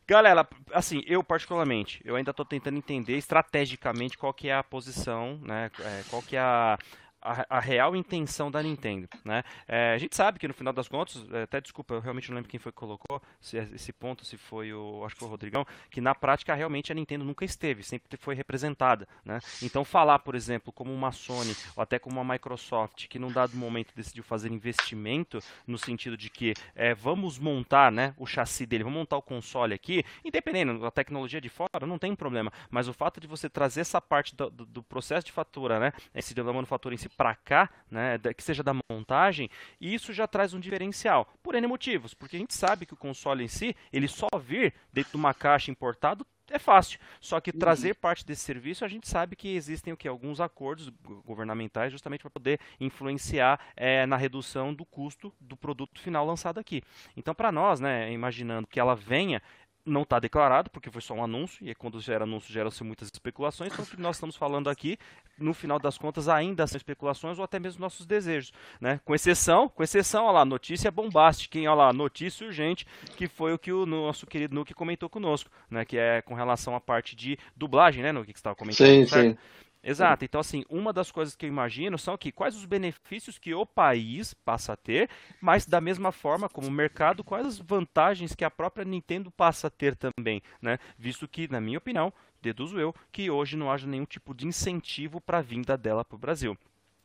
Speaker 1: Galera, assim, eu particularmente, eu ainda estou tentando entender estrategicamente qual que é a posição, né? É, qual que é a, a, a, real intenção da Nintendo, né? É, a gente sabe que no final das contas, é, até desculpa, eu realmente não lembro quem foi que colocou se, esse ponto, se foi o, acho que foi o Rodrigão, que na prática realmente a Nintendo nunca esteve, sempre foi representada, né? Então falar, por exemplo, como uma Sony ou até como uma Microsoft que num dado momento decidiu fazer investimento no sentido de que é, vamos montar, né, o chassi dele, vamos montar o console aqui, independente da tecnologia de fora, não tem problema, mas o fato de você trazer essa parte do, do, do processo de fatura, né, esse da manufatura em si para cá, né, que seja da montagem, e isso já traz um diferencial, por N motivos, porque a gente sabe que o console em si, ele só vir dentro de uma caixa importado é fácil. Só que uhum. trazer parte desse serviço, a gente sabe que existem o que alguns acordos governamentais justamente para poder influenciar é, na redução do custo do produto final lançado aqui. Então, para nós, né, imaginando que ela venha, não está declarado, porque foi só um anúncio, e quando gera anúncio geram-se muitas especulações. Então, o que nós estamos falando aqui, no final das contas, ainda são especulações ou até mesmo nossos desejos. Né? Com exceção, com exceção, olha lá, notícia bombástica, hein? Olha lá, notícia urgente, que foi o que o nosso querido Nuke comentou conosco, né? que é com relação à parte de dublagem, né, Nuke, que você estava comentando.
Speaker 4: Sim, certo? sim.
Speaker 1: Exato. Então, assim, uma das coisas que eu imagino são que quais os benefícios que o país passa a ter, mas da mesma forma, como o mercado, quais as vantagens que a própria Nintendo passa a ter também, né? Visto que, na minha opinião, deduzo eu, que hoje não haja nenhum tipo de incentivo para a vinda dela para o Brasil.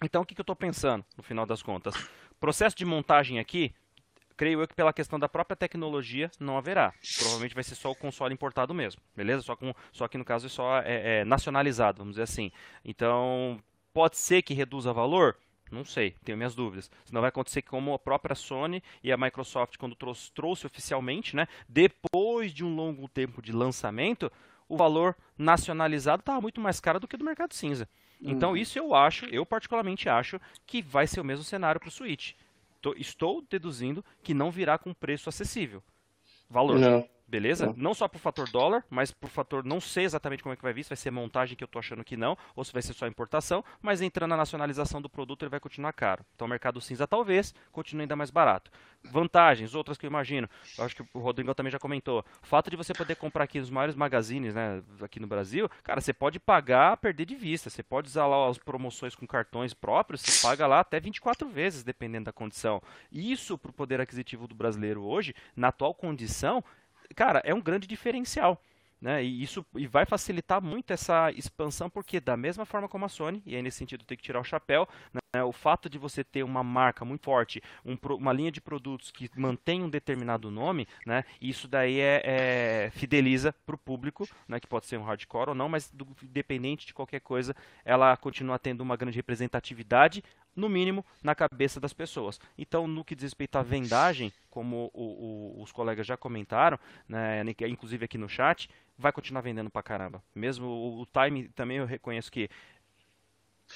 Speaker 1: Então, o que, que eu estou pensando, no final das contas? Processo de montagem aqui, creio eu que pela questão da própria tecnologia não haverá. Provavelmente vai ser só o console importado mesmo, beleza? Só, com, só que no caso é só é, é nacionalizado, vamos dizer assim. Então, pode ser que reduza valor? Não sei, tenho minhas dúvidas. Senão vai acontecer como a própria Sony e a Microsoft, quando trouxe, trouxe oficialmente, né, depois de um longo tempo de lançamento, o valor nacionalizado estava muito mais caro do que do mercado cinza. Então, hum. isso eu acho, eu particularmente acho, que vai ser o mesmo cenário para o Switch estou deduzindo que não virá com preço acessível. Valor. Não. Beleza? Não, não só por fator dólar, mas por fator, não sei exatamente como é que vai vir, se vai ser montagem que eu estou achando que não, ou se vai ser só importação, mas entrando na nacionalização do produto ele vai continuar caro. Então o mercado cinza talvez continue ainda mais barato. Vantagens, outras que eu imagino, eu acho que o Rodrigo também já comentou, o fato de você poder comprar aqui nos maiores magazines, né, aqui no Brasil, cara, você pode pagar, perder de vista, você pode usar lá as promoções com cartões próprios, você paga lá até 24 vezes, dependendo da condição. Isso para o poder aquisitivo do brasileiro hoje, na atual condição, cara, é um grande diferencial. Né? E isso e vai facilitar muito essa expansão, porque da mesma forma como a Sony, e aí nesse sentido tem que tirar o chapéu, né? Né, o fato de você ter uma marca muito forte, um, uma linha de produtos que mantém um determinado nome, né, isso daí é, é fideliza para o público, né, que pode ser um hardcore ou não, mas do, independente de qualquer coisa, ela continua tendo uma grande representatividade, no mínimo, na cabeça das pessoas. Então, no que diz respeito à vendagem, como o, o, os colegas já comentaram, né, inclusive aqui no chat, vai continuar vendendo pra caramba. Mesmo o, o time também eu reconheço que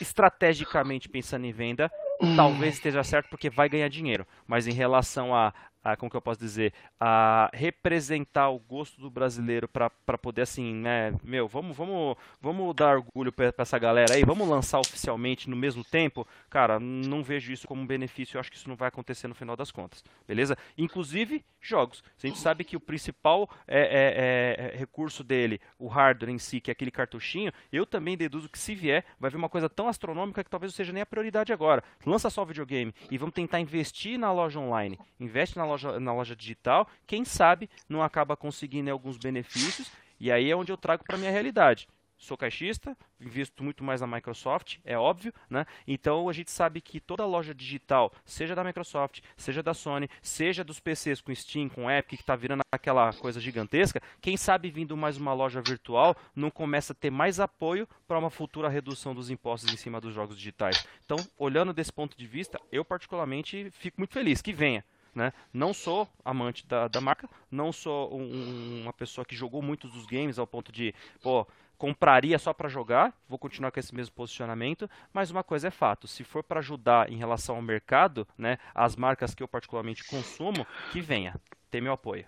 Speaker 1: estrategicamente pensando em venda, talvez esteja certo porque vai ganhar dinheiro. Mas em relação a, a como que eu posso dizer, a representar o gosto do brasileiro para poder assim, né, meu, vamos, vamos, vamos dar orgulho para essa galera aí, vamos lançar oficialmente no mesmo tempo, cara, não vejo isso como um benefício, eu acho que isso não vai acontecer no final das contas, beleza? Inclusive jogos, a gente sabe que o principal é, é, é, recurso dele, o hardware em si, que é aquele cartuchinho, eu também deduzo que se vier, vai vir uma coisa tão astronômica que talvez não seja nem a prioridade agora. Lança só o videogame e vamos tentar investir na loja online, investe na loja loja, na loja digital, quem sabe não acaba conseguindo alguns benefícios, e aí é onde eu trago para minha realidade. Sou caixista, invisto muito mais na Microsoft, é óbvio, né? Então a gente sabe que toda loja digital, seja da Microsoft, seja da Sony, seja dos PCs com Steam, com Epic, que está virando aquela coisa gigantesca, quem sabe vindo mais uma loja virtual não começa a ter mais apoio para uma futura redução dos impostos em cima dos jogos digitais. Então, olhando desse ponto de vista, eu particularmente fico muito feliz que venha. Né? Não sou amante da, da marca, não sou um, uma pessoa que jogou muitos dos games ao ponto de, pô, compraria só para jogar, vou continuar com esse mesmo posicionamento, mas uma coisa é fato, se for para ajudar em relação ao mercado, né, as marcas que eu particularmente consumo, que venha, tem meu apoio.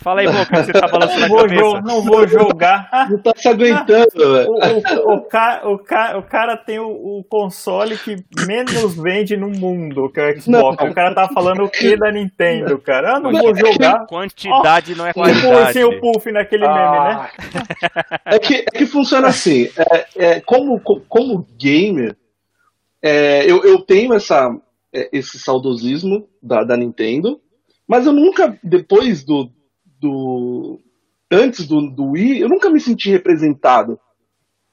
Speaker 1: Fala aí, Boca, você tá balançando
Speaker 3: não a cabeça. não vou jogar.
Speaker 4: Não tá se aguentando, velho.
Speaker 3: O, o, o, ca, o, ca, o cara tem o, o, console que menos vende no mundo, que é o Xbox. Não. O cara tá falando o que da Nintendo, cara? Eu não vou jogar.
Speaker 1: Quantidade oh, não é qualidade.
Speaker 3: Sem o puff naquele ah. meme, né?
Speaker 4: É que, é que funciona assim. É, é, como, como gamer, é, eu, eu tenho essa, é, esse saudosismo da, da Nintendo, mas eu nunca, depois do, do antes do, do Wii, eu nunca me senti representado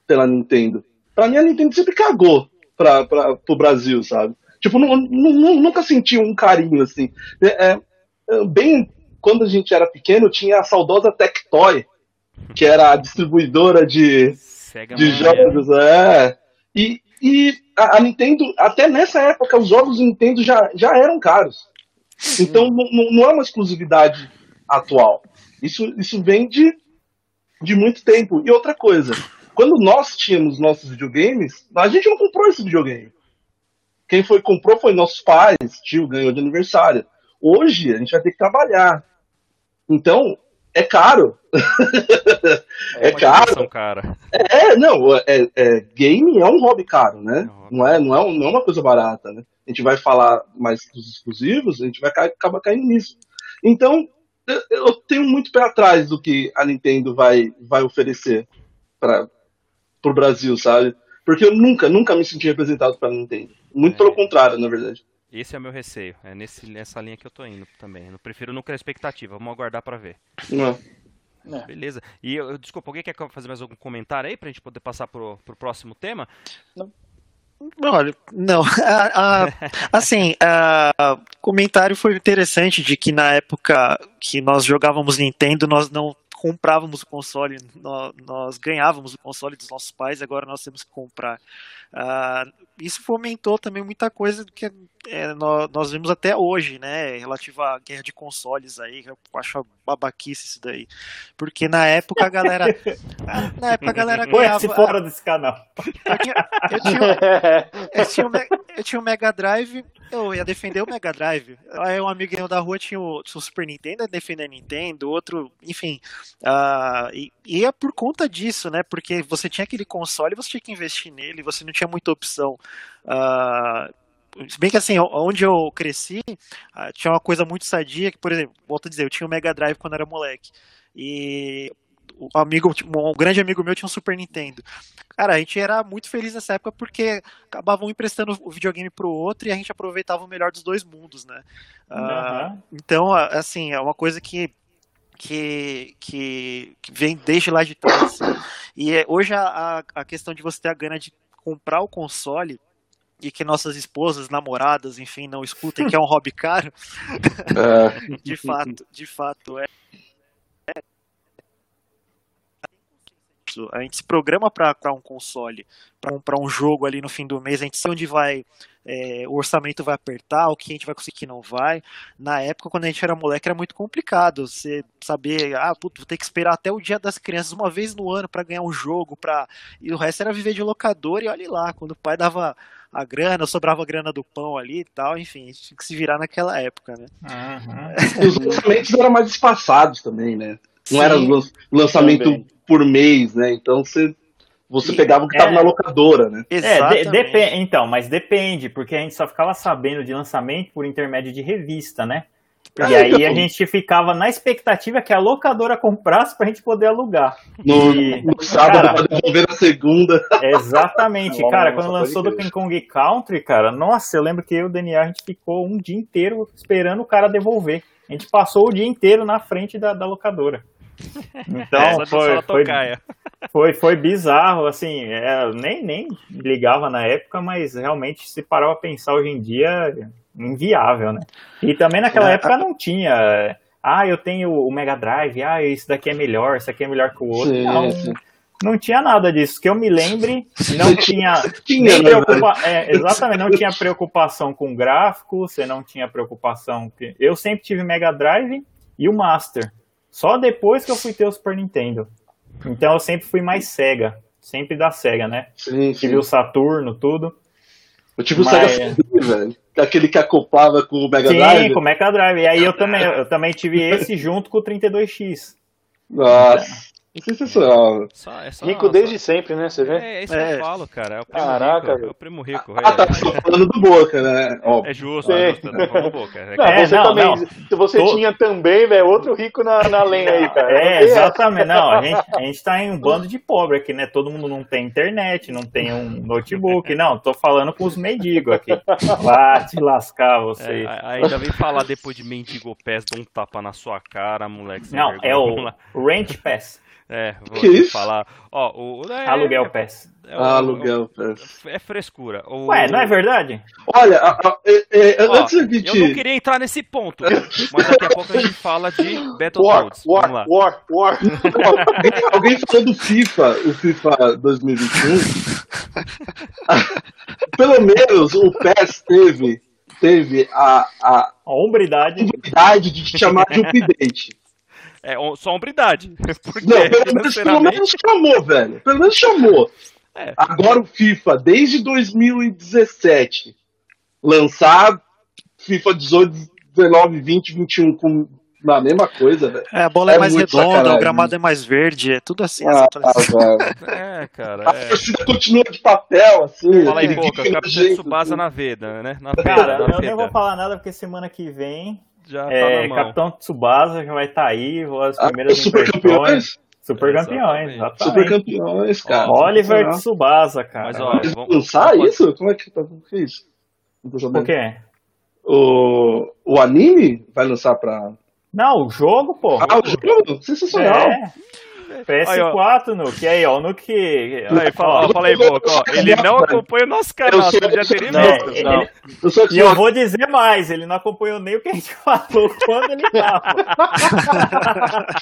Speaker 4: pela Nintendo. Pra mim, a Nintendo sempre cagou pra, pra, pro Brasil, sabe? Tipo, não, não, nunca senti um carinho, assim. É, é, bem, quando a gente era pequeno, tinha a saudosa Tectoy, que era a distribuidora de, de jogos. É. E, e a, a, Nintendo, até nessa época, os jogos Nintendo já, já eram caros. Então, não, não é uma exclusividade atual. Isso, isso vem de, de muito tempo. E outra coisa, quando nós tínhamos nossos videogames, a gente não comprou esse videogame. Quem foi comprou foi nossos pais, tio ganhou de aniversário. Hoje a gente vai ter que trabalhar. Então, é caro.
Speaker 1: É, é caro. Cara.
Speaker 4: É, não, é, é, game é um hobby caro, né? É não, é, não, é, não é uma coisa barata, né? A gente vai falar mais dos exclusivos, a gente vai acabar caindo nisso. Então, eu tenho muito pé atrás do que a Nintendo vai, vai oferecer para o Brasil, sabe? Porque eu nunca, nunca me senti representado pela Nintendo. Muito é. pelo contrário, na verdade.
Speaker 1: Esse é o meu receio. É nesse, nessa linha que eu tô indo também. Eu prefiro nunca a expectativa. Vamos aguardar para ver.
Speaker 4: Não.
Speaker 1: É. Beleza. E eu, desculpa, alguém quer fazer mais algum comentário aí pra gente poder passar pro, pro próximo tema?
Speaker 5: Não. Olha, não. assim, o comentário foi interessante de que na época que nós jogávamos Nintendo, nós não comprávamos o console, nós, nós ganhávamos o console dos nossos pais, agora nós temos que comprar. Isso fomentou também muita coisa do que é, nós, nós, vemos até hoje, né, relativo à guerra de consoles aí, eu acho babaquice isso daí, porque na época a galera, na época a galera
Speaker 3: ganhava... fora desse canal.
Speaker 5: Eu tinha, eu tinha, eu tinha, eu tinha um Mega Drive, eu ia defender o Mega Drive, aí um amigo da rua tinha o, tinha o Super Nintendo, ia defender a Nintendo, outro, enfim, uh, e, e é por conta disso, né, porque você tinha aquele console, você tinha que investir nele, você não tinha muita opção. Uh, se bem que assim, onde eu cresci, uh, tinha uma coisa muito sadia, que, por exemplo, volto a dizer, eu tinha o um Mega Drive quando era moleque. E um amigo, um grande amigo meu tinha um Super Nintendo. Cara, a gente era muito feliz nessa época porque acabavam emprestando o videogame pro outro e a gente aproveitava o melhor dos dois mundos, né? Uh, Então, assim, é uma coisa que que, que, que, vem desde lá de trás. E é, hoje a, a questão de você ter a gana de comprar o console e que nossas esposas, namoradas, enfim, não escutem, que é um hobby caro.
Speaker 4: É.
Speaker 5: de fato, de fato, é. A gente se programa para um console, para um jogo ali no fim do mês, a gente sabe onde vai, é, o orçamento vai apertar, o que a gente vai conseguir que não vai. Na época, quando a gente era moleque, era muito complicado você saber, ah, puto, vou ter que esperar até o dia das crianças uma vez no ano para ganhar um jogo, pra... e o resto era viver de locador e olhe lá, quando o pai dava a grana, sobrava a grana do pão ali e tal, enfim, a gente tinha que se virar naquela época, né?
Speaker 4: Uhum. Os lançamentos eram mais espaçados também, né? Não
Speaker 5: Sim,
Speaker 4: era lançamento
Speaker 2: também.
Speaker 4: por mês, né? Então você, você
Speaker 3: E-
Speaker 4: pegava o que estava
Speaker 3: é.
Speaker 4: na locadora, né?
Speaker 3: É, de- então, mas depende, porque a gente só ficava sabendo de lançamento por intermédio de revista, né? E
Speaker 4: É,
Speaker 3: aí
Speaker 4: então.
Speaker 3: a gente ficava na expectativa que a locadora comprasse pra gente poder alugar.
Speaker 4: No,
Speaker 3: E-
Speaker 4: no sábado pra devolver na segunda.
Speaker 3: Exatamente,
Speaker 2: Nossa,
Speaker 3: cara, quando lançou do. King Kong Country, cara, nossa, eu lembro que eu e o Daniel, a gente ficou um dia inteiro esperando o cara devolver. A gente passou o dia inteiro na frente da, da locadora. Então,
Speaker 1: de
Speaker 3: foi, foi, foi, foi bizarro, assim, é, eu nem, nem ligava na época, mas realmente se parar pra pensar hoje em dia, é inviável, né? E também naquela
Speaker 4: É.
Speaker 3: época não tinha, é, ah, eu tenho o Mega Drive, ah, esse daqui é melhor, esse aqui é melhor que o outro.
Speaker 4: Sim,
Speaker 3: não,
Speaker 4: sim.
Speaker 3: não tinha nada disso, que eu me lembre, não tinha
Speaker 4: Tinha,
Speaker 3: nem preocupa... é, exatamente, não tinha preocupação com gráfico, você não tinha preocupação. que- Eu sempre tive Mega Drive e o Master. Só depois que eu fui ter o Super Nintendo. Então eu sempre fui mais Sega. Sempre da Sega, né?
Speaker 4: Sim, sim.
Speaker 3: Tive o Saturno, tudo.
Speaker 4: Eu tive o
Speaker 3: Mas-
Speaker 4: Sega CD, velho. Aquele que acoplava com o Mega
Speaker 3: Sim,
Speaker 4: Drive.
Speaker 3: com o Mega Drive. E aí eu também, eu também tive esse junto com o 32X.
Speaker 4: Nossa, sensacional.
Speaker 1: Só, é só,
Speaker 2: Rico desde sempre, né? Você vê?
Speaker 1: É, é isso que
Speaker 5: É.
Speaker 1: eu falo, cara. É o primo
Speaker 2: Caraca,
Speaker 1: rico. É o primo rico.
Speaker 4: Ah, tá,
Speaker 1: É,
Speaker 4: tô falando do Boca, né? Ó,
Speaker 1: é justo, é justo. Tá falando boca. É,
Speaker 2: Não,
Speaker 3: É,
Speaker 2: você
Speaker 3: não,
Speaker 2: também.
Speaker 3: não.
Speaker 2: Se você
Speaker 3: Tô-
Speaker 2: tinha também, velho, outro rico na, na lenha aí, cara.
Speaker 3: É, exatamente. Não, a gente, a gente tá em um bando de pobre aqui, né? Todo mundo não tem internet, não tem um notebook. Não, tô falando com os mendigos aqui. Vá te lascar, você.
Speaker 1: É, ainda vem falar depois de mendigo pés, dá um tapa na sua cara, moleque.
Speaker 3: Não,
Speaker 1: vergonha.
Speaker 3: é o. Rent Pass.
Speaker 1: É, vou
Speaker 4: Que
Speaker 1: te
Speaker 4: isso?
Speaker 1: falar. Ó, o, é,
Speaker 3: Aluguel Pass.
Speaker 1: é o-
Speaker 4: Ah, aluguel.
Speaker 1: É frescura. O-
Speaker 3: Ué, não é verdade?
Speaker 4: Olha, a- a- é- é,
Speaker 1: Ó,
Speaker 4: antes da gente.
Speaker 1: Eu não queria entrar nesse ponto, mas daqui a pouco a gente fala de
Speaker 2: War,
Speaker 1: Battletoads. Vamos lá.
Speaker 2: War, War, War.
Speaker 4: Alguém, falou do FIFA, o FIFA 2021. Pelo menos o PES teve, teve a, a
Speaker 3: A hombridade.
Speaker 4: habilidade de te chamar de update.
Speaker 1: É só hombridade. Porque
Speaker 4: Não, pelo menos, pelo menos chamou, velho. Pelo menos chamou.
Speaker 1: É.
Speaker 4: Agora o FIFA, desde 2017, lançar FIFA 18, 19, 20, 21 com a mesma coisa, velho.
Speaker 5: É, a bola é,
Speaker 4: É
Speaker 5: mais redonda,
Speaker 4: sacanagem.
Speaker 5: o gramado é mais verde, é tudo assim.
Speaker 4: Ah, velho.
Speaker 1: É, cara.
Speaker 4: A
Speaker 1: É.
Speaker 4: torcida continua de papel, assim.
Speaker 1: Fala aí,
Speaker 4: aquele
Speaker 1: boca. Capitão Tsubasa
Speaker 4: assim.
Speaker 1: na veda, né? Na veda,
Speaker 3: Cara,
Speaker 1: na
Speaker 3: eu nem
Speaker 1: veda.
Speaker 3: vou falar nada porque semana que vem
Speaker 1: Já tá
Speaker 3: é,
Speaker 1: na mão.
Speaker 3: Capitão Tsubasa já vai estar aí, vou as
Speaker 4: Ah,
Speaker 3: primeiras
Speaker 4: os super
Speaker 3: impressões.
Speaker 4: campeões?
Speaker 3: Super campeões,
Speaker 1: Exatamente.
Speaker 4: Super campeões, cara.
Speaker 3: Oliver. Tsubasa, cara.
Speaker 1: Mas, ó, vamos-
Speaker 4: lançar
Speaker 1: vamos-
Speaker 4: isso? Como é que tá? O que é isso? Não tô sabendo.
Speaker 3: Por quê?
Speaker 4: O, o anime vai lançar pra.
Speaker 3: Não, o jogo, pô.
Speaker 4: Ah, o jogo? Sensacional.
Speaker 3: É. PS4, Nuke. E aí, ó, o Nuke.
Speaker 1: Aí, fala, ó, fala aí, Boca. Ó, ele não acompanha o nosso canal, você já teria
Speaker 3: Não,
Speaker 1: visto.
Speaker 3: ele-
Speaker 2: Não.
Speaker 4: Eu sou
Speaker 3: E eu vou dizer mais, ele não acompanhou nem o que a gente falou quando ele tava.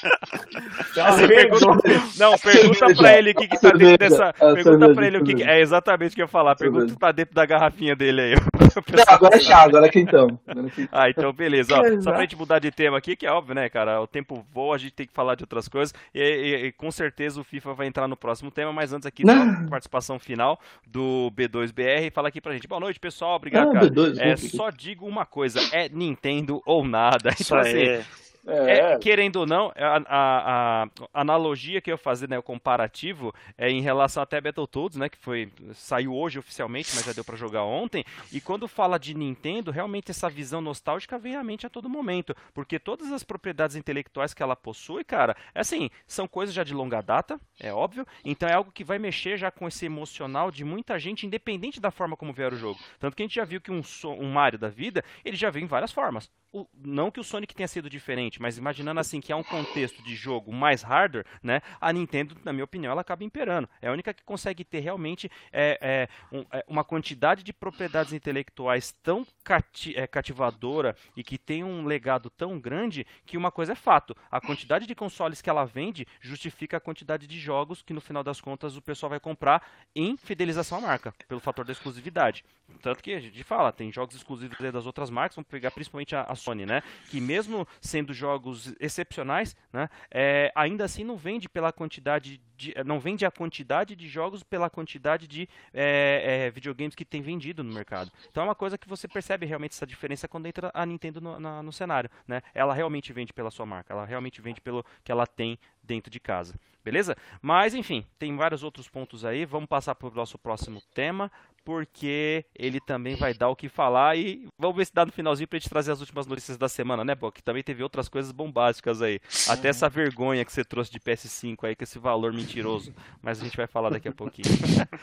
Speaker 3: Então,
Speaker 1: Você
Speaker 3: pergunta-
Speaker 1: não, pergunta pra ele o que, que tá dentro
Speaker 4: cerveja,
Speaker 1: dessa. Pergunta pra ele o que, é exatamente o que eu ia falar. Pergunta o que tá dentro da garrafinha dele aí.
Speaker 4: Não, agora é chá, agora é quentão. Agora é quentão.
Speaker 1: Ah, então beleza. Ó, só pra gente mudar de tema aqui, que é óbvio, né, cara? O tempo voa, a gente tem que falar de outras coisas. E, e- e com certeza o FIFA vai entrar no próximo tema, mas antes aqui, a participação final do B2BR. Fala aqui pra gente. Boa noite, pessoal. Obrigado,
Speaker 4: Ah,
Speaker 1: cara.
Speaker 4: B2,
Speaker 1: É,
Speaker 4: vamos aqui.
Speaker 1: só digo uma coisa: é Nintendo ou nada.
Speaker 5: Isso
Speaker 1: Então, assim,
Speaker 5: aí.
Speaker 1: é,
Speaker 2: É,
Speaker 1: querendo ou não, a, a- a analogia que eu ia fazer, né, o comparativo, é em relação até Battletoads, né, que foi saiu hoje oficialmente, mas já deu pra jogar ontem. E quando fala de Nintendo, realmente essa visão nostálgica vem à mente a todo momento, porque todas as propriedades intelectuais que ela possui, cara, é assim, são coisas já de longa data, é óbvio. Então é algo que vai mexer já com esse emocional de muita gente, independente da forma como vier o jogo. Tanto que a gente já viu que um, um Mario da vida, ele já veio em várias formas o, não que o Sonic tenha sido diferente, mas imaginando assim que é um contexto de jogo mais hardware, né? A Nintendo, na minha opinião, ela acaba imperando. É a única que consegue ter realmente é, é, um, é, uma quantidade de propriedades intelectuais tão cati é, cativadora e que tem um legado tão grande que uma coisa é fato: a quantidade de consoles que ela vende justifica a quantidade de jogos que no final das contas o pessoal vai comprar em fidelização à marca, pelo fator da exclusividade. Tanto que a gente fala, tem jogos exclusivos das outras marcas, vamos pegar principalmente a, a Sony, né? Que mesmo sendo jogos excepcionais, né? É, ainda assim não vende pela quantidade de, não vende a quantidade de jogos pela quantidade de é, é, videogames que tem vendido no mercado. Então é uma coisa que você percebe realmente essa diferença quando entra a Nintendo no, na, no cenário, né? Ela realmente vende pela sua marca, ela realmente vende pelo que ela tem dentro de casa. Beleza? Mas enfim, tem vários outros pontos aí. Vamos passar para o nosso próximo tema, porque ele também vai dar o que falar e vamos ver se dá no finalzinho pra gente trazer as últimas notícias da semana, né, Bo? Que também teve outras coisas bombásticas aí. Até essa vergonha que você trouxe de PS5 aí, com esse valor mentiroso. Mas a gente vai falar daqui a pouquinho.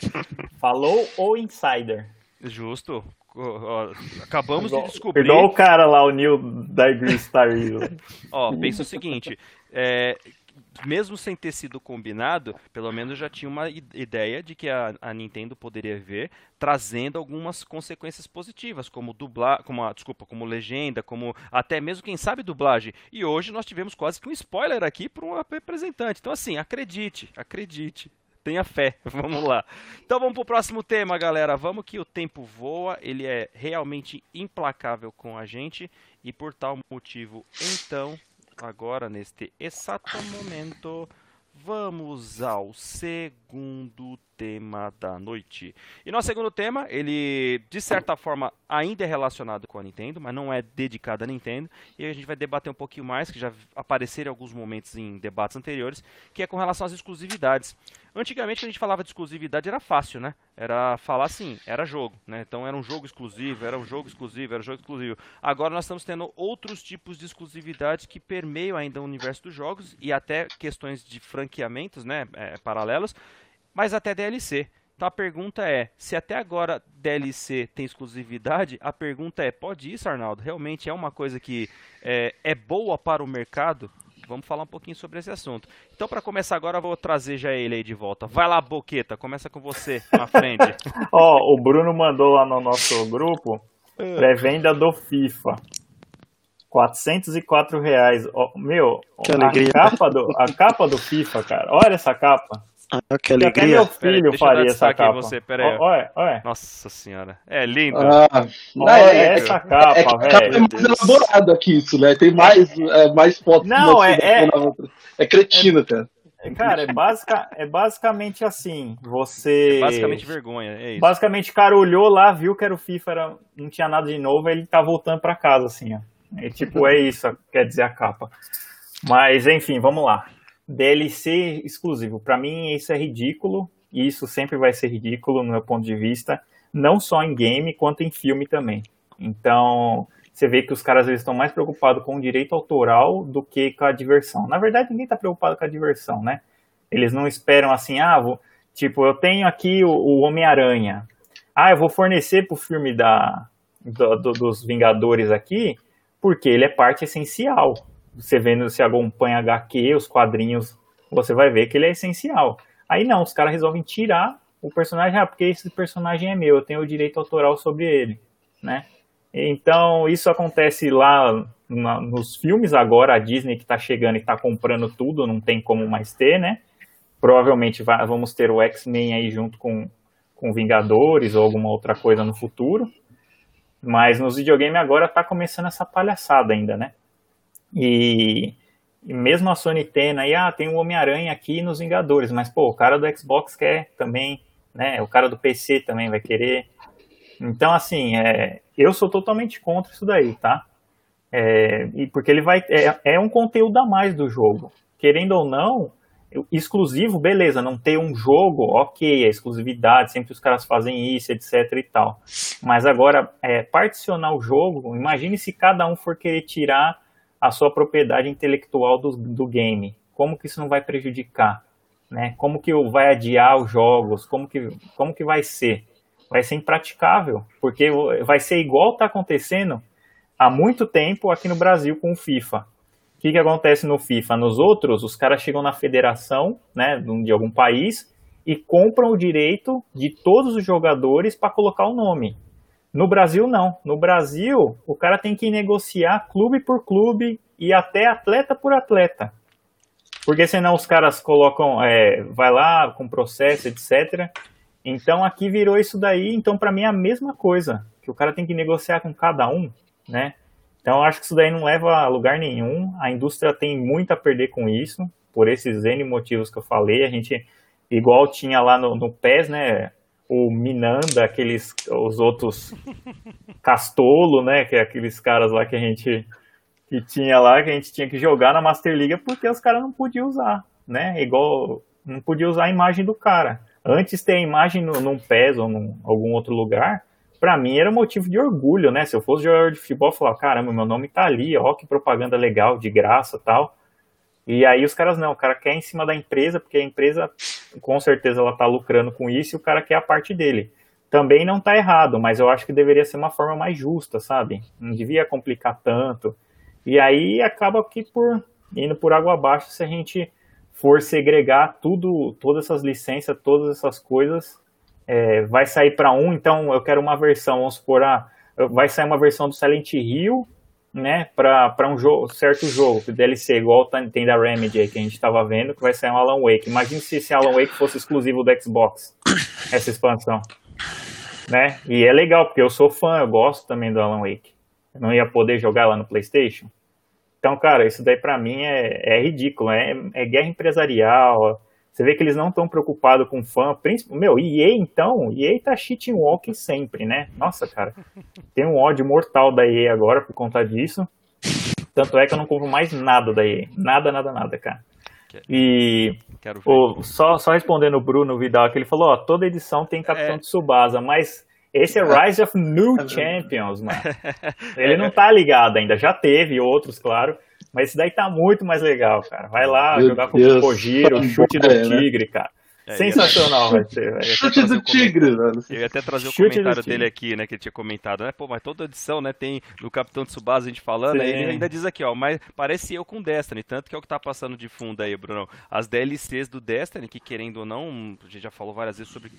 Speaker 3: Falou ou insider?
Speaker 1: Justo. Acabamos igual, de descobrir.
Speaker 3: Igual o cara lá, o Neil da Star
Speaker 1: Ó, pensa o seguinte: é, mesmo sem ter sido combinado, pelo menos já tinha uma ideia de que a, a Nintendo poderia ver trazendo algumas consequências positivas, como dublar, como a, desculpa, como legenda, como até mesmo quem sabe dublagem. E hoje nós tivemos quase que um spoiler aqui para um representante. Então assim, acredite, acredite. Tenha fé, vamos lá. Então vamos para o próximo tema, galera. Vamos que o tempo voa, ele é realmente implacável com a gente e por tal motivo, então agora neste exato momento, vamos ao segundo tema da noite. E nosso segundo tema, ele de certa forma ainda é relacionado com a Nintendo, mas não é dedicado à Nintendo. E a gente vai debater um pouquinho mais, que já apareceram alguns momentos em debates anteriores, que é com relação às exclusividades. Antigamente, quando a gente falava de exclusividade, era fácil, né? Era falar assim, era jogo, né? Então era um jogo exclusivo, era um jogo exclusivo, era um jogo exclusivo. Agora nós estamos tendo outros tipos de exclusividade que permeiam ainda o universo dos jogos e até questões de franqueamentos, né? É, paralelos, mas até DLC. Então a pergunta é, se até agora DLC tem exclusividade, a pergunta é, pode isso, Arnaldo? Realmente é uma coisa que é, é boa para o mercado? Vamos falar um pouquinho sobre esse assunto. Então, para começar agora, eu vou trazer já ele aí de volta. Vai lá, Boqueta, começa com você, na frente.
Speaker 3: Ó, oh, o Bruno mandou lá no nosso grupo pré-venda do FIFA. 404 reais. Oh, meu,
Speaker 5: que a
Speaker 3: capa, do, a capa do FIFA, cara. Olha essa capa.
Speaker 5: Ah, que alegria. Até
Speaker 3: meu filho faria essa capa.
Speaker 1: Você, pera
Speaker 3: Olha, olha.
Speaker 1: Nossa senhora. É lindo.
Speaker 3: Ah, olha é, essa capa, é, velho.
Speaker 4: É mais elaborada que isso, né? Tem mais, é, mais fotos.
Speaker 3: Não, é, é,
Speaker 4: é cretino, cara.
Speaker 3: Cara, é, basica, é basicamente assim. Você.
Speaker 1: É basicamente vergonha, é isso.
Speaker 3: Basicamente, o cara olhou lá, viu que era o FIFA, era, não tinha nada de novo, ele tá voltando pra casa, assim, ó. É, tipo, é isso, quer dizer, a capa. Mas, enfim, vamos lá. DLC exclusivo. Para mim, isso é ridículo, e isso sempre vai ser ridículo no meu ponto de vista, não só em game, quanto em filme também. Então, você vê que os caras eles estão mais preocupados com o direito autoral do que com a diversão. Na verdade, ninguém está preocupado com a diversão, né? Eles não esperam assim, ah, vou, tipo, eu tenho aqui o, o Homem-Aranha. Ah, eu vou fornecer pro filme da, do, do, dos Vingadores aqui, porque ele é parte essencial você vendo, se acompanha HQ, os quadrinhos, você vai ver que ele é essencial. Aí não, os caras resolvem tirar o personagem, ah, porque esse personagem é meu, eu tenho o direito autoral sobre ele, né? Então, isso acontece lá na, nos filmes agora, a Disney que está chegando e está comprando tudo, não tem como mais ter, né? Provavelmente vai, vamos ter o X-Men aí junto com, com Vingadores ou alguma outra coisa no futuro. Mas nos videogames agora está começando essa palhaçada ainda, né? E, e mesmo a Sony tendo aí, ah, tem o Homem-Aranha aqui nos Vingadores, mas pô, o cara do Xbox quer também, né? O cara do PC também vai querer. Então, assim, é, eu sou totalmente contra isso daí, tá? É, e porque ele vai. É, é um conteúdo a mais do jogo. Querendo ou não, exclusivo, beleza, não ter um jogo, ok, é exclusividade, sempre os caras fazem isso, etc e tal. Mas agora, é, particionar o jogo, imagine se cada um for querer tirar a sua propriedade intelectual do, do game. Como que isso não vai prejudicar? Né? Como que vai adiar os jogos? Como que, como que vai ser? Vai ser impraticável, porque vai ser igual está acontecendo há muito tempo aqui no Brasil com o FIFA. O que, que acontece no FIFA? Nos outros, os caras chegam na federação né, de algum país e compram o direito de todos os jogadores para colocar o nome. No Brasil, não. No Brasil, o cara tem que negociar clube por clube e até atleta por atleta. Porque senão os caras colocam, é, vai lá com processo, etc. Então aqui virou isso daí, então para mim é a mesma coisa, que o cara tem que negociar com cada um, né? Então acho que isso daí não leva a lugar nenhum. A indústria tem muito a perder com isso, por esses N motivos que eu falei. A gente, igual tinha lá no, no PES, né? O Minanda, aqueles, os outros Castolo, né? Que é aqueles caras lá que a gente que tinha lá, que a gente tinha que jogar na Master League porque os caras não podiam usar, né? Igual não podia usar a imagem do cara. Antes ter a imagem no, num PES ou em algum outro lugar, para mim era motivo de orgulho, né? Se eu fosse jogador de futebol, eu falava, caramba, meu nome tá ali, ó, que propaganda legal, de graça tal. E aí os caras não, o cara quer em cima da empresa, porque a empresa, com certeza, ela tá lucrando com isso e o cara quer a parte dele. Também não tá errado, mas eu acho que deveria ser uma forma mais justa, sabe? Não devia complicar tanto. E aí acaba que por indo por água abaixo se a gente for segregar tudo, todas essas licenças, todas essas coisas, é, vai sair para um, então eu quero uma versão, vamos supor, ah, vai sair uma versão do Silent Hill, né, para um jogo, certo jogo, DLC, igual tem da Remedy aí, que a gente estava vendo, que vai sair um Alan Wake. Imagine se esse Alan Wake fosse exclusivo do Xbox, essa expansão. Né? E é legal, porque eu sou fã, eu gosto também do Alan Wake. Eu não ia poder jogar lá no PlayStation. Então, cara, isso daí para mim é, é ridículo, é, é, guerra empresarial. Você vê que eles não estão preocupados com fã. Meu, EA então, EA tá cheating walking sempre, né? Nossa, cara, tem um ódio mortal da EA agora por conta disso. Tanto é que eu não compro mais nada da EA. Nada, nada, nada, cara. E o, só, só respondendo o Bruno Vidal, que ele falou, ó, toda edição tem Capitão é... Tsubasa, mas esse é Rise of New Champions, mano. Ele não tá ligado ainda. Já teve outros, claro. Mas esse daí tá muito mais legal, cara. Vai lá Meu jogar com o Kojiro, chute do né? tigre, cara. É, Sensacional vai ser.
Speaker 4: Chute do tigre, velho.
Speaker 1: Eu ia até trazer o Chute comentário dele aqui, né? Que ele tinha comentado, né? Pô, mas toda edição, né? Tem do Capitão Tsubasa a gente falando, né, ele ainda diz aqui, ó, mas parece eu com Destiny, tanto que é o que tá passando de fundo aí, Bruno. As DLCs do Destiny, que querendo ou não, a gente já falou várias vezes sobre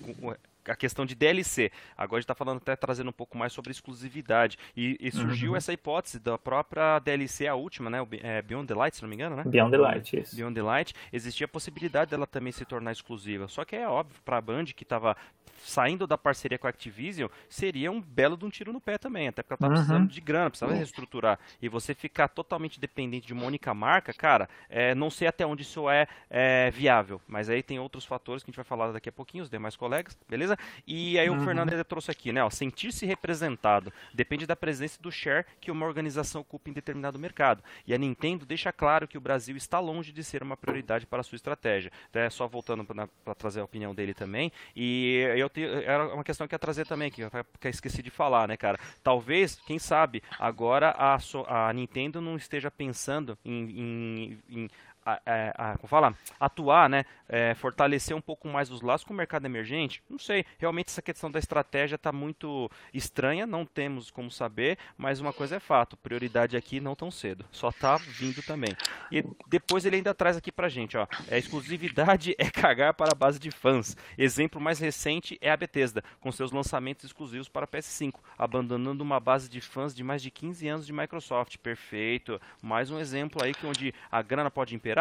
Speaker 1: a questão de DLC. Agora a gente está falando até trazendo um pouco mais sobre exclusividade. E, e surgiu uhum. essa hipótese da própria DLC, a última, né? É, Beyond the Light, se não me engano, né?
Speaker 3: Beyond the Light, isso.
Speaker 1: Beyond the Light. Existia a possibilidade dela também se tornar exclusiva. Só que é óbvio, para a Band, que estava saindo da parceria com a Activision, seria um belo de um tiro no pé também. Até porque ela estava uhum. precisando de grana, precisava reestruturar. E você ficar totalmente dependente de uma única marca, cara, é, não sei até onde isso é, é viável. Mas aí tem outros fatores que a gente vai falar daqui a pouquinho, os demais colegas, beleza? E aí uhum. o Fernando ainda trouxe aqui, né? Sentir-se representado depende da presença do share que uma organização ocupa em determinado mercado. E a Nintendo deixa claro que o Brasil está longe de ser uma prioridade para a sua estratégia. Então, é só voltando para trazer a opinião dele também. E eu te, era uma questão que ia trazer também, que eu esqueci de falar, né, cara? Talvez, quem sabe, agora a, a Nintendo não esteja pensando em, em, em a, é, a, como fala, atuar, né, é, fortalecer um pouco mais os laços com o mercado emergente? Não sei. Realmente essa questão da estratégia está muito estranha, não temos como saber, mas uma coisa é fato, prioridade aqui não tão cedo, só está vindo também. E depois ele ainda traz aqui pra gente, ó, é, exclusividade é cagar para a base de fãs. Exemplo mais recente é a Bethesda, com seus lançamentos exclusivos para PS5, abandonando uma base de fãs de mais de 15 anos de Microsoft. Perfeito. Mais um exemplo aí que onde a grana pode imperar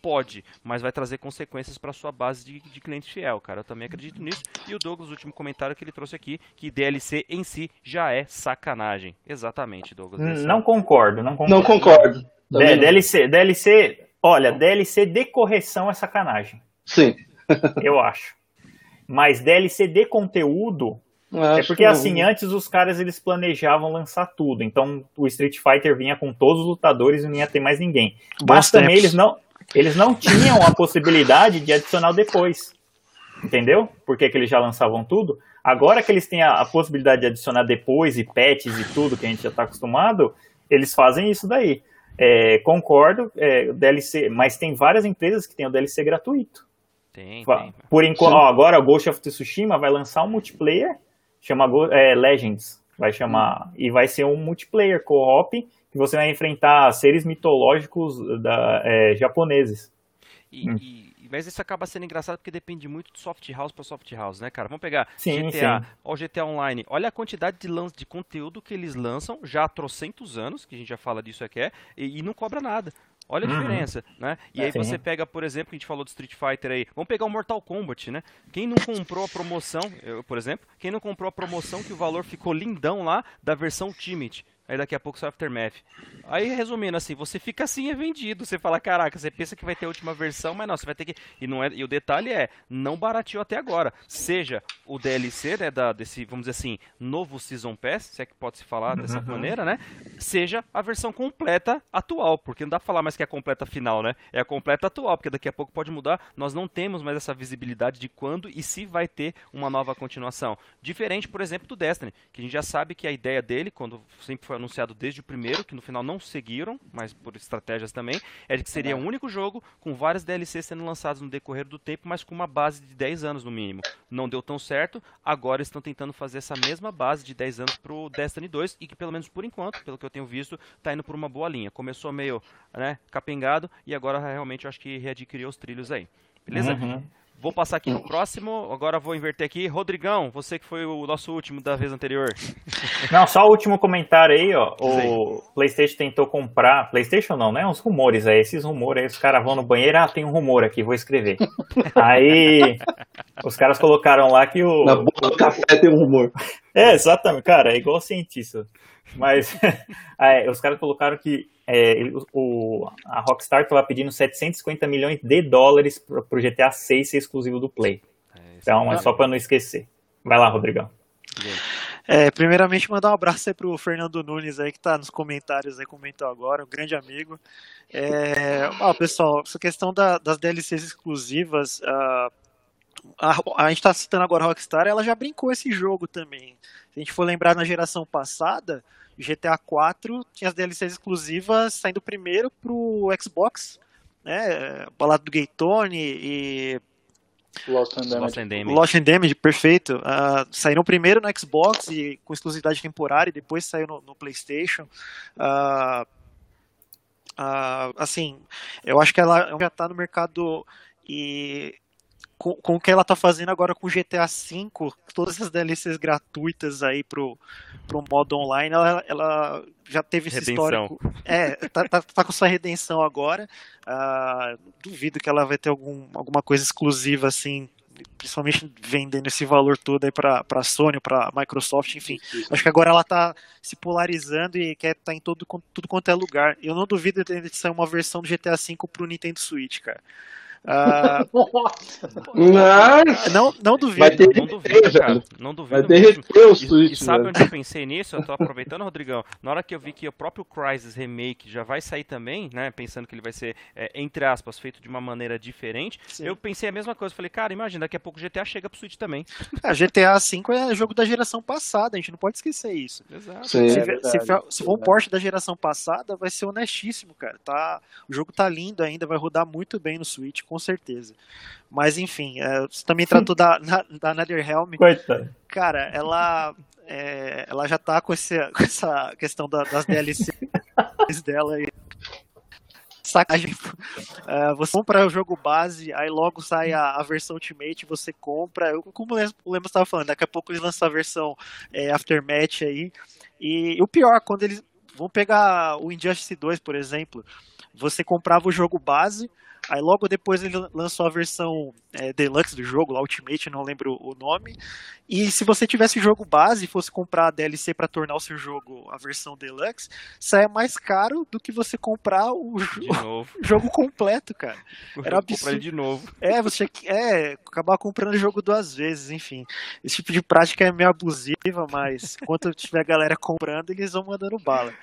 Speaker 1: Pode, mas vai trazer consequências para sua base de, de cliente fiel, cara. Eu também acredito nisso. E o Douglas, o último comentário que ele trouxe aqui, que DLC em si já é sacanagem. Exatamente, Douglas.
Speaker 3: Hum, não concordo, não concordo.
Speaker 4: Não concordo.
Speaker 3: D DLC, DLC, olha, DLC de correção é sacanagem.
Speaker 4: Sim.
Speaker 3: eu acho. Mas DLC de conteúdo é porque assim, antes os caras eles planejavam lançar tudo. Então o Street Fighter vinha com todos os lutadores e não ia ter mais ninguém. Mas também eles não, eles não tinham a possibilidade de adicionar depois. Entendeu? Porque que eles já lançavam tudo. Agora que eles têm a, a possibilidade de adicionar depois e patches e tudo que a gente já está acostumado, eles fazem isso daí. É, concordo, é, DLC, mas tem várias empresas que têm o DLC gratuito.
Speaker 1: Tem, tem.
Speaker 3: Por enquanto, agora o Ghost of Tsushima vai lançar um multiplayer chama é, Legends. Vai chamar. E vai ser um multiplayer co-op que você vai enfrentar seres mitológicos da, é, japoneses.
Speaker 1: E, hum. e, mas isso acaba sendo engraçado porque depende muito de soft house para soft house, né, cara? Vamos pegar
Speaker 3: sim,
Speaker 1: GTA,
Speaker 3: sim.
Speaker 1: ó, GTA Online. Olha a quantidade de, de conteúdo que eles lançam já há trocentos anos, que a gente já fala disso aqui, é, e, e não cobra nada. Olha a uhum. diferença, né? E é, aí sim. você pega, por exemplo, a gente falou do Street Fighter aí. Vamos pegar o Mortal Kombat, né? Quem não comprou a promoção, eu, por exemplo, quem não comprou a promoção que o valor ficou lindão lá da versão Ultimate, aí daqui a pouco sai Aftermath. Aí, resumindo assim, você fica assim, é vendido. Você fala, caraca, você pensa que vai ter a última versão, mas não, você vai ter que. E, não é... e o detalhe é, não barateou até agora. Seja o DLC, né, da, desse, vamos dizer assim, novo Season Pass, se é que pode se falar dessa uhum. maneira, né? Seja a versão completa atual, porque não dá pra falar mais que é a completa final, né? É a completa atual, porque daqui a pouco pode mudar. Nós não temos mais essa visibilidade de quando e se vai ter uma nova continuação. Diferente, por exemplo, do Destiny, que a gente já sabe que a ideia dele, quando sempre foi anunciado desde o primeiro, que no final não seguiram, mas por estratégias também, é de que seria o um único jogo com vários DLCs sendo lançados no decorrer do tempo, mas com uma base de 10 anos no mínimo. Não deu tão certo, agora estão tentando fazer essa mesma base de 10 anos pro Destiny 2 e que pelo menos por enquanto, pelo que eu tenho visto, está indo por uma boa linha. Começou meio, né, capengado e agora realmente eu acho que readquiriu os trilhos aí. Beleza? Uhum. Vou passar aqui no próximo. Agora vou inverter aqui. Rodrigão, você que foi o nosso último da vez anterior.
Speaker 3: Não, só o último comentário aí, ó. O PlayStation tentou comprar. PlayStation não, né? Uns rumores aí. Esses rumores aí, os caras vão no banheiro. Ah, tem um rumor aqui, vou escrever. aí, os caras colocaram lá que o.
Speaker 4: Na boca do café tem um rumor.
Speaker 3: É, exatamente, cara. É igual cientista. Mas é, os caras colocaram que é, o, a Rockstar estava pedindo 750 milhões de dólares para o GTA 6 ser exclusivo do Play. É, então, é só para não esquecer. Vai lá, Rodrigão.
Speaker 5: É, primeiramente, mandar um abraço aí pro Fernando Nunes aí, que está nos comentários aí, comentou agora, um grande amigo. É, ó, pessoal, essa questão da, das DLCs exclusivas, uh, a, a gente está citando agora a Rockstar, ela já brincou esse jogo também. Se a gente for lembrar na geração passada, GTA 4 tinha as DLCs exclusivas saindo primeiro pro Xbox, né? Balado do Gaytone e
Speaker 2: Lost and Damage.
Speaker 5: Lost and Damage, perfeito. Uh, saíram primeiro no Xbox e com exclusividade temporária, e depois saiu no, no PlayStation. Uh, uh, assim, eu acho que ela já está no mercado e com, com o que ela tá fazendo agora com GTA V, todas as DLCs gratuitas aí pro, pro modo online, ela, ela já teve esse redenção. histórico. É, tá, tá, tá, com sua redenção agora. Uh, duvido que ela vai ter algum, alguma coisa exclusiva assim principalmente vendendo esse valor todo aí para para Sony, para Microsoft, enfim. Acho que agora ela tá se polarizando e quer estar tá em todo tudo quanto é lugar. Eu não duvido de sair uma versão do GTA V pro Nintendo Switch, cara. Uh, não, não duvido.
Speaker 1: Vai ter não duvido, cara. Não duvido. Vai
Speaker 4: derreter o Switch.
Speaker 1: E, e sabe onde eu pensei nisso? Eu tô aproveitando, Rodrigão. Na hora que eu vi que o próprio Crysis Remake já vai sair também, né? Pensando que ele vai ser, é, entre aspas, feito de uma maneira diferente, Sim. eu pensei a mesma coisa. Falei, cara, imagina, daqui a pouco o GTA chega pro Switch também.
Speaker 5: A GTA V é jogo da geração passada, a gente não pode esquecer isso.
Speaker 1: Exato.
Speaker 5: Sim, se, é se, for, se for um Porsche da geração passada, vai ser honestíssimo, cara. Tá, o jogo tá lindo ainda, vai rodar muito bem no Switch, com certeza. Mas enfim, é, você também tratou da, na, da Netherrealm.
Speaker 3: Coitado.
Speaker 5: Cara, ela, é, ela já tá com, esse, com essa questão da, das DLCs dela aí. Sacagem. Uh, você compra o jogo base, aí logo sai a, a versão Ultimate, você compra. Eu, como o Lemos estava falando, daqui a pouco eles lançam a versão é, Aftermath aí. E, e o pior, quando eles vão pegar o Injustice 2, por exemplo, você comprava o jogo base, Aí logo depois ele lançou a versão é, deluxe do jogo, lá Ultimate, não lembro o nome. E se você tivesse o jogo base e fosse comprar a DLC para tornar o seu jogo a versão deluxe, saia mais caro do que você comprar o, o jogo completo, cara.
Speaker 1: Era absurdo. de novo.
Speaker 5: É, você é, acabar comprando o jogo duas vezes, enfim. Esse tipo de prática é meio abusiva, mas enquanto tiver galera comprando, eles vão mandando bala.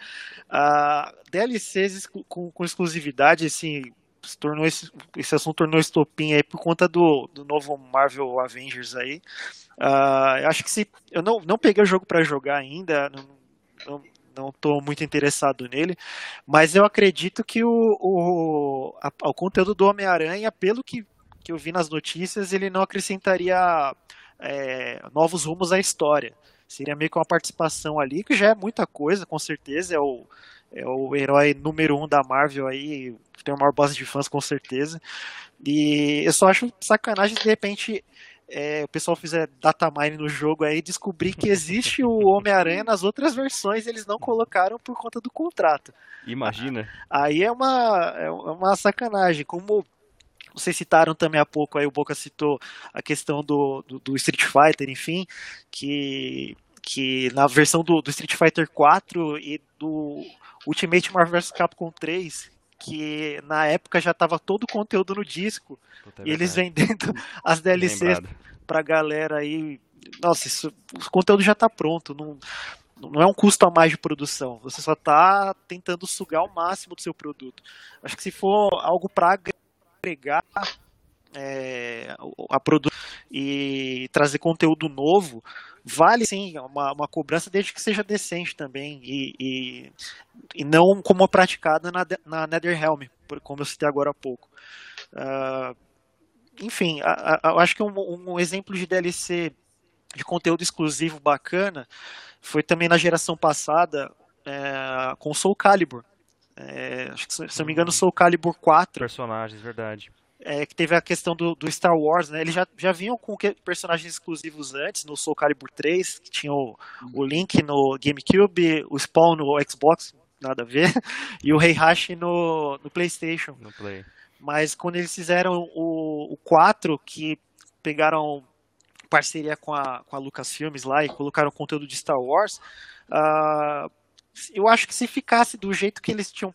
Speaker 5: Uh, DLCs com, com exclusividade, assim, se tornou esse, esse assunto tornou estopim aí por conta do, do novo Marvel Avengers aí. Uh, acho que se eu não, não peguei o jogo para jogar ainda, não, não, muito interessado nele, mas eu acredito que o, o, a, o conteúdo do Homem-Aranha, pelo que, que eu vi nas notícias, ele não acrescentaria é, novos rumos à história. Seria meio que uma participação ali, que já é muita coisa, com certeza. É o, é o herói número um da Marvel aí, tem uma maior base de fãs, com certeza. E eu só acho sacanagem de repente é, o pessoal fizer datamine no jogo aí descobrir que existe o Homem-Aranha nas outras versões eles não colocaram por conta do contrato.
Speaker 1: Imagina.
Speaker 5: Aí é uma, é uma sacanagem. Como vocês citaram também há pouco, aí o Boca citou a questão do, do, do Street Fighter, enfim, que, que na versão do, do Street Fighter 4 e do Ultimate Marvel vs Capcom 3, que na época já estava todo o conteúdo no disco, Puta, é e eles vendendo as DLCs pra galera aí. Nossa, isso, o conteúdo já está pronto, não, não é um custo a mais de produção, você só está tentando sugar o máximo do seu produto. Acho que se for algo para agregar é, a produto e trazer conteúdo novo, vale sim uma, uma cobrança desde que seja decente também e, e, e não como praticada na, na NetherRealm, como eu citei agora há pouco. Uh, enfim, eu acho que um, um, exemplo de DLC de conteúdo exclusivo bacana foi também na geração passada é, com Soul Calibur. É, acho que, se não me engano, Soul Calibur 4.
Speaker 1: Personagens, verdade.
Speaker 5: É, que teve a questão do, do, Star Wars, né? Eles já, já vinham com personagens exclusivos antes, no Soul Calibur 3, que tinha o, o Link no GameCube, o Spawn no Xbox, nada a ver, e o Heihachi no, no PlayStation.
Speaker 1: No Play.
Speaker 5: Mas quando eles fizeram o, o 4, que pegaram parceria com a, com a Lucasfilmes lá e colocaram conteúdo de Star Wars, uh, eu acho que se ficasse do jeito que eles tinham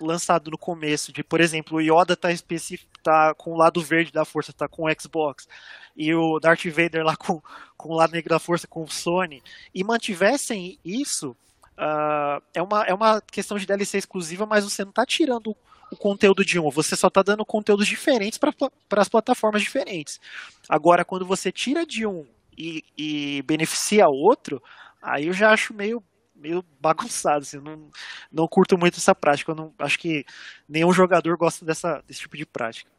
Speaker 5: lançado no começo, de por exemplo, o Yoda tá específico, tá com o lado verde da força, tá com o Xbox, e o Darth Vader lá com, com o lado negro da força com o Sony, e mantivessem isso, uh, é, uma, é uma questão de DLC exclusiva, mas você não tá tirando o conteúdo de um, você só tá dando conteúdos diferentes para as plataformas diferentes. Agora, quando você tira de um e, e beneficia outro, aí eu já acho meio meio bagunçado, assim, não, não curto muito essa prática, eu não, acho que nenhum jogador gosta dessa, desse tipo de prática.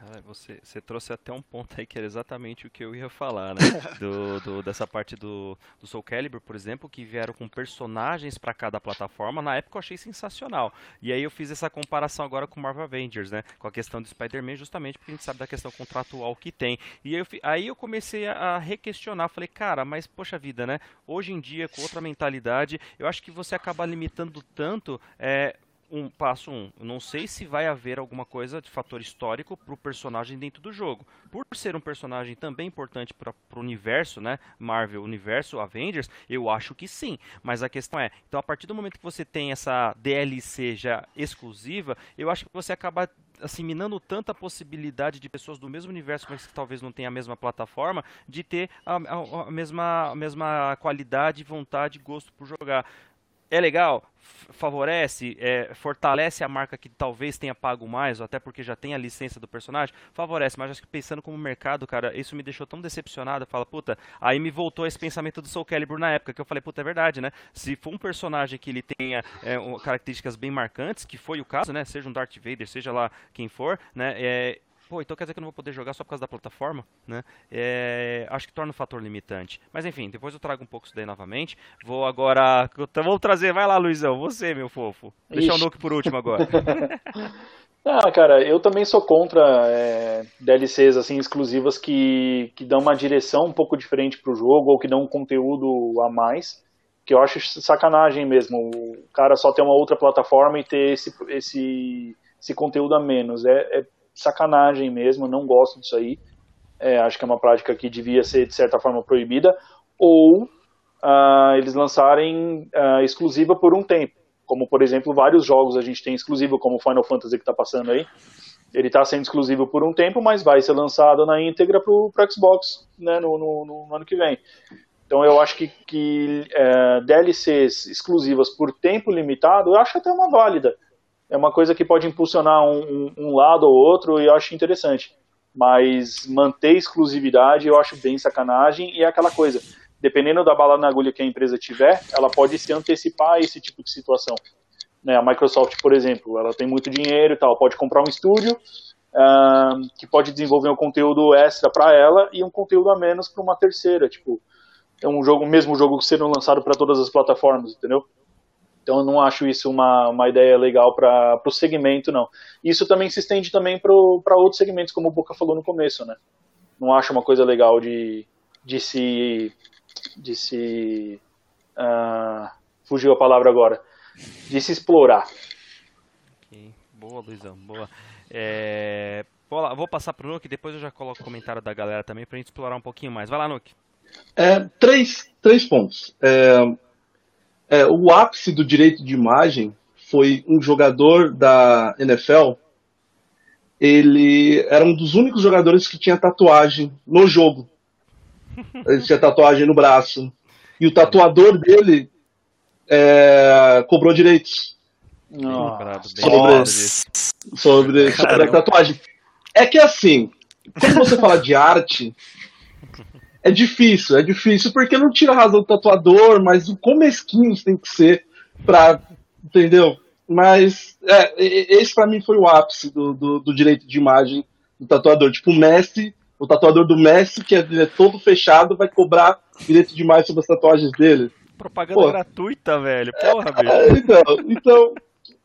Speaker 1: Cara, você, você trouxe até um ponto aí que era exatamente o que eu ia falar, né? Do, do dessa parte do, do Soul Calibur, por exemplo, que vieram com personagens para cada plataforma. Na época eu achei sensacional. E aí eu fiz essa comparação agora com Marvel Avengers, né? Com a questão do Spider-Man, justamente porque a gente sabe da questão contratual que tem. E aí eu, aí eu comecei a, a requestionar. Falei, cara, mas poxa vida, né? Hoje em dia, com outra mentalidade, eu acho que você acaba limitando tanto. É, um passo um, eu não sei se vai haver alguma coisa de fator histórico para o personagem dentro do jogo. Por ser um personagem também importante para o universo, né, Marvel, universo Avengers, eu acho que sim. Mas a questão é, então a partir do momento que você tem essa DLC já exclusiva, eu acho que você acaba assim, minando tanta possibilidade de pessoas do mesmo universo, mas que talvez não tenham a mesma plataforma, de ter a, a, a mesma, a mesma qualidade, vontade gosto por jogar é legal, favorece, é, fortalece a marca que talvez tenha pago mais, ou até porque já tem a licença do personagem, favorece, mas acho que pensando como mercado, cara, isso me deixou tão decepcionado, fala, puta, aí me voltou esse pensamento do Soul Calibur na época, que eu falei, puta, é verdade, né? Se for um personagem que ele tenha é, características bem marcantes, que foi o caso, né? Seja um Darth Vader, seja lá quem for, né? É, pô, então quer dizer que eu não vou poder jogar só por causa da plataforma, né? É, acho que torna um fator limitante. Mas enfim, depois eu trago um pouco isso daí novamente. Vou agora. Vou trazer, vai lá, Luizão, você, meu fofo. Deixa o Nuke por último agora.
Speaker 2: Ah, cara, eu também sou contra é, DLCs assim exclusivas que, que dão uma direção um pouco diferente pro jogo ou que dão um conteúdo a mais. Que eu acho sacanagem mesmo. O cara só ter uma outra plataforma e ter esse, esse, esse conteúdo a menos. É, é sacanagem mesmo, não gosto disso aí. É, acho que é uma prática que devia ser, de certa forma, proibida. Ou uh, eles lançarem uh, exclusiva por um tempo. Como, por exemplo, vários jogos a gente tem exclusivo, como o Final Fantasy que está passando aí. Ele está sendo exclusivo por um tempo, mas vai ser lançado na íntegra para o Xbox né, no, no, no, ano que vem. Então eu acho que, que é, DLCs exclusivas por tempo limitado, eu acho até uma válida é uma coisa que pode impulsionar um, um, lado ou outro e eu acho interessante. Mas manter exclusividade eu acho bem sacanagem e é aquela coisa. Dependendo da bala na agulha que a empresa tiver, ela pode se antecipar a esse tipo de situação. Né, a Microsoft, por exemplo, ela tem muito dinheiro e tal, pode comprar um estúdio uh, que pode desenvolver um conteúdo extra para ela e um conteúdo a menos para uma terceira. Tipo, é um jogo, mesmo jogo sendo lançado para todas as plataformas, entendeu? Então eu não acho isso uma, uma ideia legal para o segmento, não. Isso também se estende também para outros segmentos, como o Boca falou no começo, né? Não acho uma coisa legal de, de se. de se. Uh, fugiu a palavra agora. De se explorar.
Speaker 1: Okay. Boa, Luizão, boa. É, vou, lá, vou passar pro Nuke, depois eu já coloco o comentário da galera também pra gente explorar um pouquinho mais. Vai lá, Nuke.
Speaker 4: É, três, três pontos. É, é, o ápice do direito de imagem foi um jogador da NFL. Ele era um dos únicos jogadores que tinha tatuagem no jogo. Ele tinha tatuagem no braço. E o tatuador dele é, cobrou direitos.
Speaker 1: Nossa.
Speaker 4: Sobre, sobre, sobre a tatuagem. É que assim, quando você fala de arte, é difícil, é difícil porque não tira a razão do tatuador, mas o quão mesquinhos tem que ser pra. Entendeu? Mas é, esse para mim foi o ápice do, do, do, direito de imagem do tatuador. Tipo, o Messi, o tatuador do Messi, que é, é todo fechado, vai cobrar direito de imagem sobre as tatuagens dele.
Speaker 1: Propaganda Pô. gratuita, velho. Porra, bicho.
Speaker 4: É, então, então,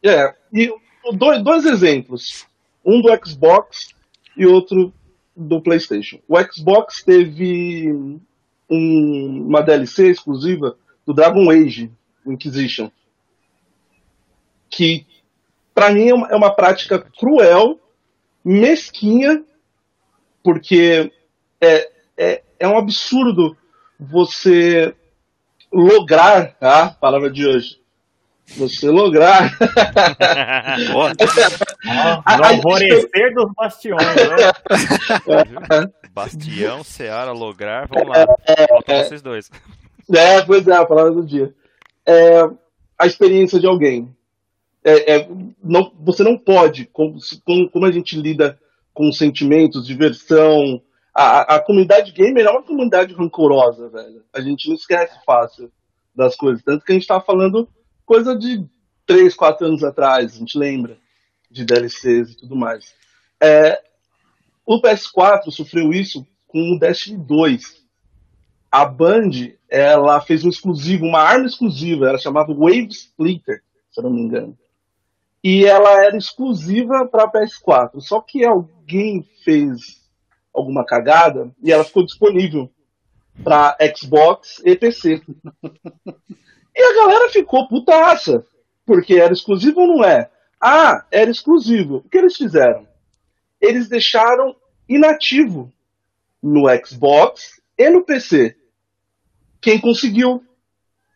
Speaker 4: é. E dois, dois exemplos. Um do Xbox e outro do PlayStation. O Xbox teve um, uma DLC exclusiva do Dragon Age Inquisition, que para mim é uma, é uma, prática cruel, mesquinha, porque é, é, é um absurdo você lograr, tá? Palavra de hoje você lograr.
Speaker 3: no alvorecer dos bastiões. Né?
Speaker 1: Bastião, Seara, lograr, vamos lá. Faltam vocês dois.
Speaker 4: É, pois é, a palavra do dia. É, a experiência de alguém. É, é, não, você não pode, como, como, a gente lida com sentimentos, diversão. A, a comunidade gamer é uma comunidade rancorosa, velho. A gente não esquece fácil das coisas. Tanto que a gente tá falando coisa de 3, 4 anos atrás, a gente lembra de DLCs e tudo mais. É, o PS4 sofreu isso com o Destiny 2. A Band, ela fez um exclusivo, uma arma exclusiva, ela chamava Wave Splitter, se eu não me engano. E ela era exclusiva para PS4. Só que alguém fez alguma cagada e ela ficou disponível para Xbox e PC. E a galera ficou putaça, porque era exclusivo ou não é? Ah, era exclusivo. O que eles fizeram? Eles deixaram inativo no Xbox e no PC. Quem conseguiu?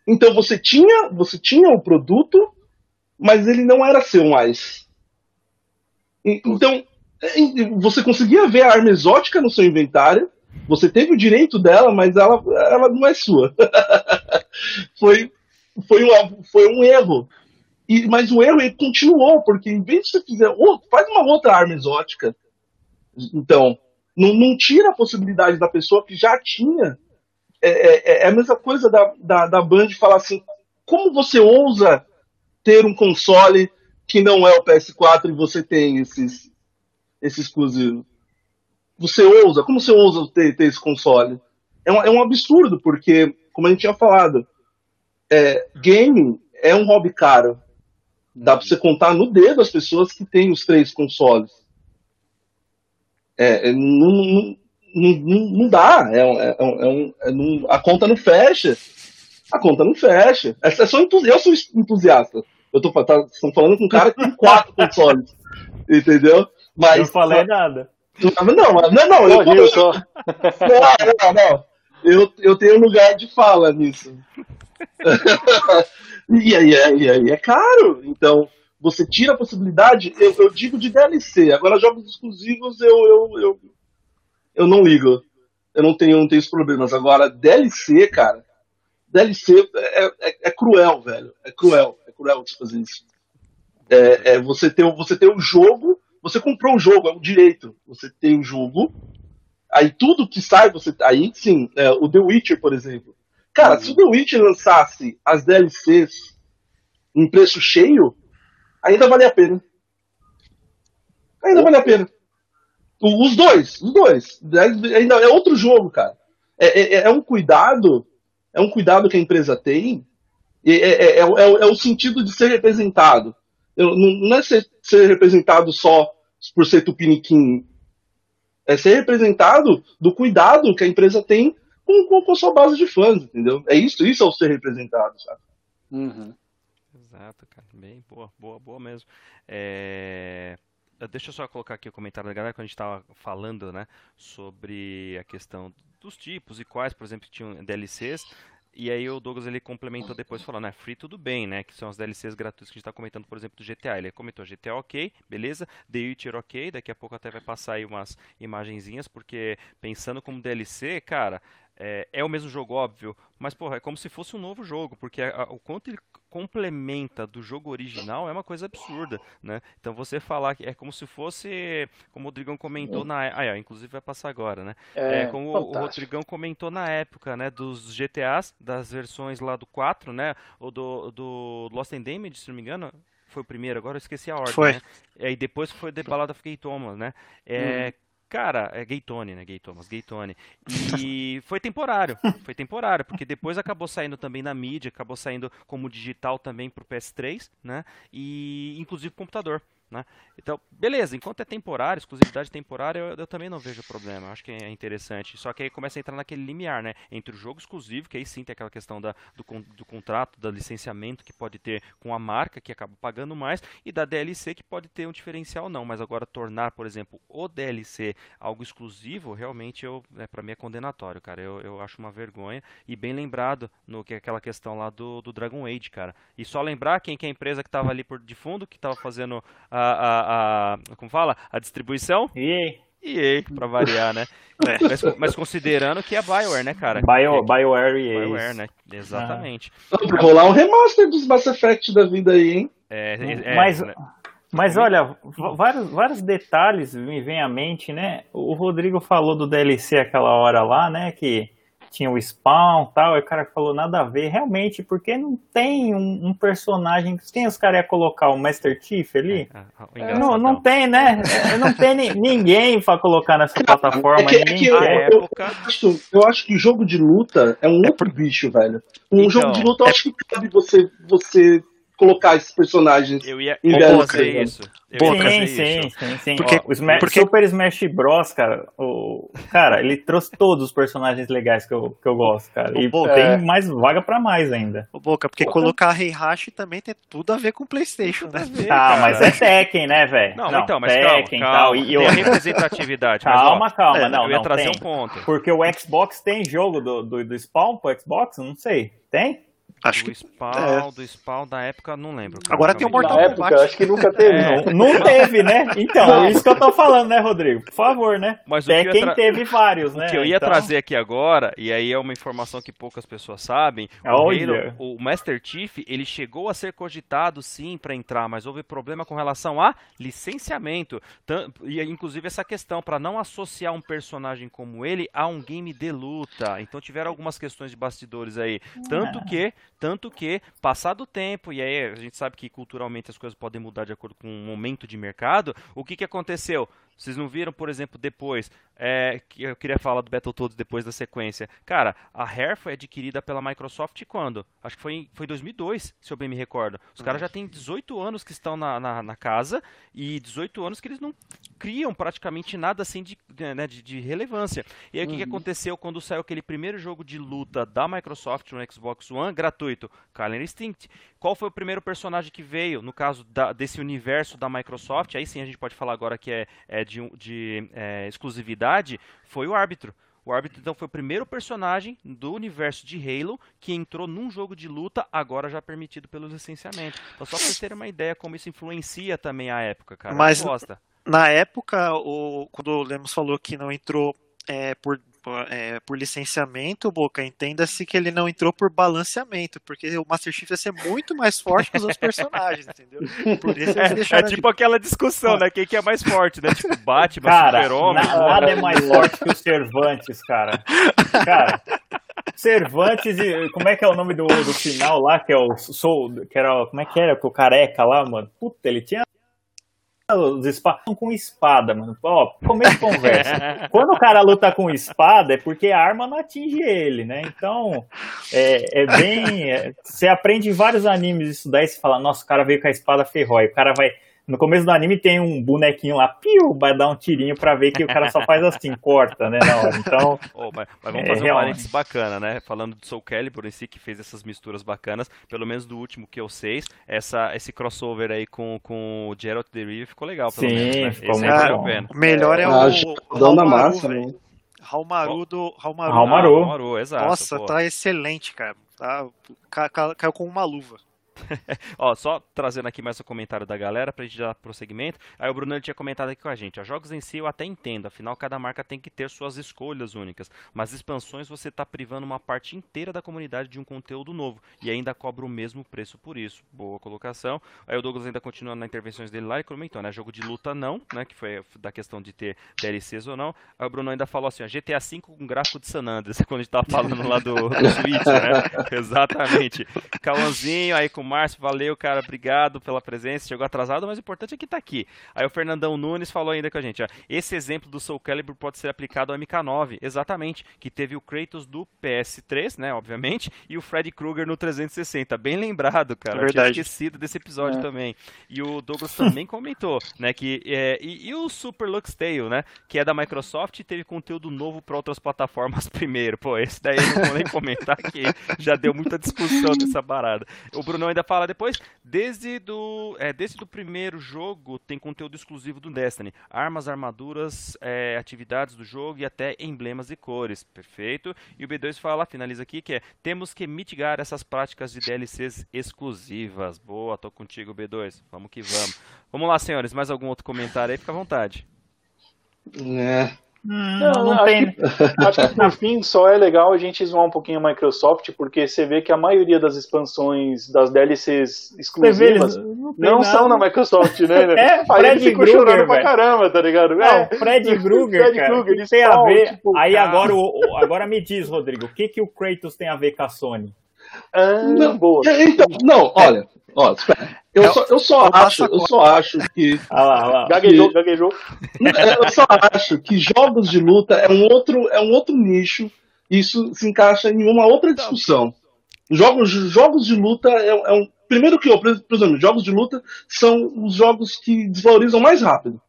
Speaker 4: Então você tinha, você tinha o produto, mas ele não era seu mais. Então, você conseguia ver a arma exótica no seu inventário, você teve o direito dela, mas ela, ela não é sua. foi, foi, uma, foi um erro. E, mas o erro ele continuou, porque em vez de você fizer, oh, faz uma outra arma exótica. Então, não, não tira a possibilidade da pessoa que já tinha. É, é, é a mesma coisa da, da, da Band falar assim: como você ousa ter um console que não é o PS4 e você tem esses, esse exclusivo? Você ousa? Como você ousa ter, ter esse console? É um, é um absurdo, porque, como a gente tinha falado, é, game é um hobby caro. Dá pra você contar no dedo as pessoas que têm os três consoles. É, é não, não, não, não, dá. É, é, é um, é a conta não fecha. A conta não fecha. É, é só entusi eu sou entusiasta. Eu tô tá, estão falando com um cara que tem quatro consoles. Entendeu?
Speaker 3: Mas, não falei nada.
Speaker 4: Não, não, não, não eu, eu, só. não, não, não. Eu, eu tenho lugar de fala nisso. e, aí, é, aí é caro. Então, você tira a possibilidade, eu, eu, digo de DLC. Agora, jogos exclusivos, eu, eu, eu, eu não ligo. Eu não tenho, não tenho esses problemas. Agora, DLC, cara, DLC é, é, é cruel, velho. É cruel. É cruel de fazer isso. É, é, você ter você ter um jogo, você comprou um jogo, é um direito. Você tem um jogo, aí tudo que sai, você. Aí sim, é, o The Witcher, por exemplo. Cara, uhum. se o The Witcher lançasse as DLCs em preço cheio, ainda vale a pena. Ainda vale a pena. Os dois, os dois. Ainda é outro jogo, cara. É, é, é um cuidado é um cuidado que a empresa tem, é, é, é, é o sentido de ser representado. Não, não é ser, ser representado só por ser tupiniquim, é ser representado do cuidado que a empresa tem com, com, com a sua base de fãs, entendeu? É isso, isso é o ser representado, sabe?
Speaker 1: Uhum. Exato, cara. Bem, boa, boa, boa mesmo. É... Deixa eu só colocar aqui o comentário da galera quando a gente estava falando, né, sobre a questão dos tipos e quais, por exemplo, tinham DLCs. E aí o Douglas ele complementou depois falando, é free tudo bem, né? Que são as DLCs gratuitas que a gente está comentando, por exemplo, do GTA. Ele comentou GTA ok, beleza, The Witcher ok, daqui a pouco até vai passar aí umas imagenzinhas, porque pensando como DLC, cara, é, é, o mesmo jogo, óbvio, mas porra, é como se fosse um novo jogo, porque a, a, o quanto ele complementa do jogo original é uma coisa absurda, né? Então você falar que é como se fosse, como o Rodrigão comentou na, ah, inclusive vai passar agora, né? É, é como fantástico. o Rodrigão comentou na época, né, dos GTAs, das versões lá do 4, né, ou do, do Lost in Damage, se não me engano, foi o primeiro, agora eu esqueci a ordem,
Speaker 5: foi.
Speaker 1: né? E depois foi The Ballad of Gay Thomas, né? É, hum Cara, é Gay Tony, né? Gay Thomas, Gay Tony. E foi temporário, foi temporário, porque depois acabou saindo também na mídia, acabou saindo como digital também pro PS3, né? E inclusive computador. Né? Então, beleza, enquanto é temporário, exclusividade temporária, eu, eu, também não vejo problema, eu acho que é interessante. Só que aí começa a entrar naquele limiar, né? Entre o jogo exclusivo, que aí sim tem aquela questão da, do, do contrato, do licenciamento que pode ter com a marca, que acaba pagando mais, e da DLC, que pode ter um diferencial não. Mas agora tornar, por exemplo, o DLC algo exclusivo, realmente eu, é, para mim é condenatório, cara. Eu, eu acho uma vergonha. E bem lembrado no que é aquela questão lá do, do Dragon Age, cara. E só lembrar quem que é a empresa que estava ali por de fundo, que estava fazendo a a, a, a como fala? A distribuição.
Speaker 3: EA.
Speaker 1: EA, pra variar, né? É. Mas, mas, considerando que é Bioware, né, cara?
Speaker 3: Bio, Bioware e EA.
Speaker 1: Bioware, né? Exatamente.
Speaker 4: Ah. Pra rolar um remaster dos Mass Effect da vida aí, hein?
Speaker 1: É, é,
Speaker 3: mas, né? mas olha, vários, vários detalhes me vêm à mente, né? O Rodrigo falou do DLC aquela hora lá, né? Que tinha o spawn tal, e o cara falou nada a ver, realmente, porque não tem um, um personagem, quem os caras iam colocar, o Master Chief ali? É, é, não, não tem, né? É, não tem ninguém pra colocar nessa plataforma, é que, ninguém
Speaker 4: é que eu, eu, acho, eu acho que jogo de luta é um outro bicho, velho. Um então, jogo de luta eu acho que cabe você, você colocar esses personagens
Speaker 1: eu ia, em fazer isso.
Speaker 3: Sim, sim, isso. sim, sim, Porque, Ó, o Smash, porque... Super Smash Bros, cara, o, cara, ele trouxe todos os personagens legais que eu, que eu gosto, cara. E Boca, tem é... mais vaga pra mais ainda.
Speaker 5: O Boca, porque Boca. colocar Heihachi também tem tudo a ver com Playstation, né?
Speaker 3: Ah, mas é Tekken, né, velho?
Speaker 1: Não, não, então, mas Tekken calma, calma. Tal, e eu... Tem representatividade.
Speaker 3: calma,
Speaker 1: mas,
Speaker 3: ó, calma, é, não,
Speaker 1: Eu ia
Speaker 3: não,
Speaker 1: trazer
Speaker 3: tem.
Speaker 1: um ponto.
Speaker 3: Porque o Xbox tem jogo do, do, do Spawn pro Xbox? Não sei. Tem?
Speaker 5: Acho
Speaker 1: do
Speaker 5: que
Speaker 1: Spawn, é. do Spawn da época, não lembro.
Speaker 5: Cara, Agora tem o Mortal
Speaker 2: Kombat. época, acho que nunca teve.
Speaker 3: É. Não, não teve, né? Então, não. é isso que eu tô falando, né, Rodrigo? Por favor, né?
Speaker 1: Mas
Speaker 3: Até quem tra... teve vários, né?
Speaker 1: O que eu ia então... trazer aqui agora, e aí é uma informação que poucas pessoas sabem, o, Halo, o Master Chief, ele chegou a ser cogitado sim para entrar, mas houve problema com relação a licenciamento. E inclusive essa questão para não associar um personagem como ele a um game de luta. Então tiveram algumas questões de bastidores aí. Tanto é. que, tanto que passado o tempo, e aí a gente sabe que culturalmente as coisas podem mudar de acordo com o momento de mercado, o que, que aconteceu? Vocês não viram, por exemplo, depois, é, que eu queria falar do Battletoads depois da sequência. Cara, a Rare foi adquirida pela Microsoft quando? Acho que foi em foi 2002, se eu bem me recordo. Os caras já têm 18 anos que estão na, na, na, casa e 18 anos que eles não criam praticamente nada assim de, né, de, de relevância. E aí uhum. o que, que uhum. aconteceu quando saiu aquele primeiro jogo de luta da Microsoft no Xbox One, gratuito, Killer Instinct. Qual foi o primeiro personagem que veio, no caso da, desse universo da Microsoft? Aí sim a gente pode falar agora que é, é de, de é, exclusividade, foi o árbitro. O árbitro então foi o primeiro personagem do universo de Halo que entrou num jogo de luta, agora já permitido pelo licenciamento. Então só para vocês terem uma ideia como isso influencia também a época, cara.
Speaker 5: Mas na época, o, quando o Lemos falou que não entrou é, por é, por licenciamento, Boca, entenda-se que ele não entrou por balanceamento, porque o Master Chief ia ser muito mais forte que os outros personagens, entendeu?
Speaker 1: Por isso eles é, é tipo de... aquela discussão, né? Quem que é mais forte, né? Tipo, Batman,
Speaker 3: cara, Super-Homem. Nada é mais forte que o Cervantes, cara. Cara, Cervantes e. Como é que é o nome do, do final lá? Que é o Soul. Que era. Como é que era? O careca lá, mano. Puta, ele tinha os espadas com espada, mano. Ó, começo de conversa. Quando o cara luta com espada, é porque a arma não atinge ele, né? Então, é, é bem. É, você aprende em vários animes isso daí, você fala, nossa, o cara veio com a espada ferrói. O cara vai no começo do anime tem um bonequinho lá, piu, vai dar um tirinho pra ver que o cara só faz assim, corta, né, hora. Então.
Speaker 1: Oh, mas, mas, vamos é, fazer um parênteses bacana, né? Falando do Soul Calibur em si, que fez essas misturas bacanas, pelo menos do último que eu sei, essa, esse crossover aí com, com o Geralt the River ficou legal, pelo
Speaker 3: Sim,
Speaker 1: menos. Né?
Speaker 3: ficou
Speaker 1: esse
Speaker 3: muito
Speaker 1: é
Speaker 3: bom.
Speaker 5: O melhor é o.
Speaker 4: Ah, dão na massa,
Speaker 5: velho.
Speaker 4: né?
Speaker 5: Halmaru do. Halmaru.
Speaker 3: Halmaru.
Speaker 1: Maru, exato.
Speaker 5: Nossa,
Speaker 1: pô.
Speaker 5: tá excelente, cara. Tá, ca- ca- caiu com uma luva.
Speaker 1: Ó, só trazendo aqui mais um comentário da galera pra gente dar prosseguimento. Aí o Bruno ele tinha comentado aqui com a gente. Ó, jogos em si eu até entendo, afinal cada marca tem que ter suas escolhas únicas. Mas expansões você tá privando uma parte inteira da comunidade de um conteúdo novo e ainda cobra o mesmo preço por isso. Boa colocação. Aí o Douglas ainda continuando nas intervenções dele lá e comentou, né? Jogo de luta não, né? Que foi da questão de ter DLCs ou não. Aí o Bruno ainda falou assim, ó, GTA V com gráfico de San Andreas, quando a gente tava falando lá do, do Switch, né? Exatamente. Cauãzinho aí com Márcio, valeu, cara, obrigado pela presença. Chegou atrasado, mas o importante é que tá aqui. Aí o Fernandão Nunes falou ainda com a gente, ó, esse exemplo do Soul Calibur pode ser aplicado ao MK9, exatamente, que teve o Kratos do PS3, né, obviamente, e o Freddy Krueger no 360. Bem lembrado, cara. Eu tinha esquecido desse episódio
Speaker 2: É.
Speaker 1: também. E o Douglas também comentou, né, que é, e, e o Super Lux Tale, né, que é da Microsoft e teve conteúdo novo para outras plataformas primeiro. Pô, esse daí eu não vou nem comentar que já deu muita discussão dessa parada. O Bruno ainda fala depois, desde do, é, desde do primeiro jogo tem conteúdo exclusivo do Destiny, armas, armaduras, é, atividades do jogo e até emblemas e cores. Perfeito. E o B2 fala, finaliza aqui que é, temos que mitigar essas práticas de DLCs exclusivas. Boa, tô contigo B2. Vamos que vamos. Vamos lá, senhores, mais algum outro comentário aí? Fica à vontade.
Speaker 4: É.
Speaker 3: Não, não,
Speaker 2: acho
Speaker 3: tem.
Speaker 2: que- Acho que por fim só é legal a gente zoar um pouquinho a Microsoft, porque você vê que a maioria das expansões das DLCs
Speaker 3: Você vê, eles
Speaker 2: exclusivas
Speaker 3: não,
Speaker 2: não são na Microsoft, né?
Speaker 3: É,
Speaker 2: Aí
Speaker 3: Fred
Speaker 2: ele ficou chorando pra
Speaker 3: velho.
Speaker 2: caramba, tá ligado?
Speaker 3: Não,
Speaker 2: É,
Speaker 3: Fred Krueger,
Speaker 2: Fred
Speaker 3: cara, tem a ver?
Speaker 2: tipo,
Speaker 3: Aí
Speaker 2: cara-
Speaker 3: agora, o, agora me diz, Rodrigo, o que, que o Kratos tem a ver com a Sony?
Speaker 2: Ah,
Speaker 4: Não,
Speaker 2: boa.
Speaker 4: é, Então, não, olha, ó, espera. Eu
Speaker 5: É
Speaker 4: só, eu só
Speaker 5: é
Speaker 4: acho, eu só acho que
Speaker 3: Olha lá, olha lá.
Speaker 2: Gaguejou, gaguejou.
Speaker 4: eu só acho que jogos de luta é um outro, é um outro nicho. Isso se encaixa em uma outra discussão. Jogos, jogos de luta é, é um. Primeiro que eu, por exemplo, jogos de luta são os jogos que desvalorizam mais rápido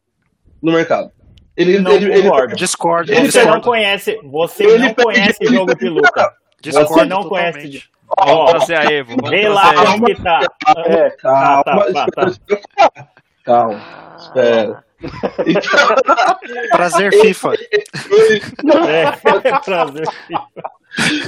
Speaker 4: no mercado. Ele,
Speaker 3: Não
Speaker 4: ele, ele.
Speaker 5: Discord.
Speaker 4: Ele
Speaker 3: Você
Speaker 4: pega-
Speaker 3: não conhece, você
Speaker 4: Ele
Speaker 3: não conhece
Speaker 4: ele
Speaker 3: jogo de luta.
Speaker 5: Discordo
Speaker 3: Você não
Speaker 5: totalmente.
Speaker 3: conhece.
Speaker 1: Vamos
Speaker 3: Ó,
Speaker 1: trazer a Evo.
Speaker 3: Vê lá onde que tá.
Speaker 2: É,
Speaker 4: Calma,
Speaker 3: Ah, tá, tá,
Speaker 4: espera,
Speaker 3: tá.
Speaker 4: espera. Calma, espera. Então,
Speaker 5: Prazer, FIFA.
Speaker 4: não,
Speaker 3: É, prazer.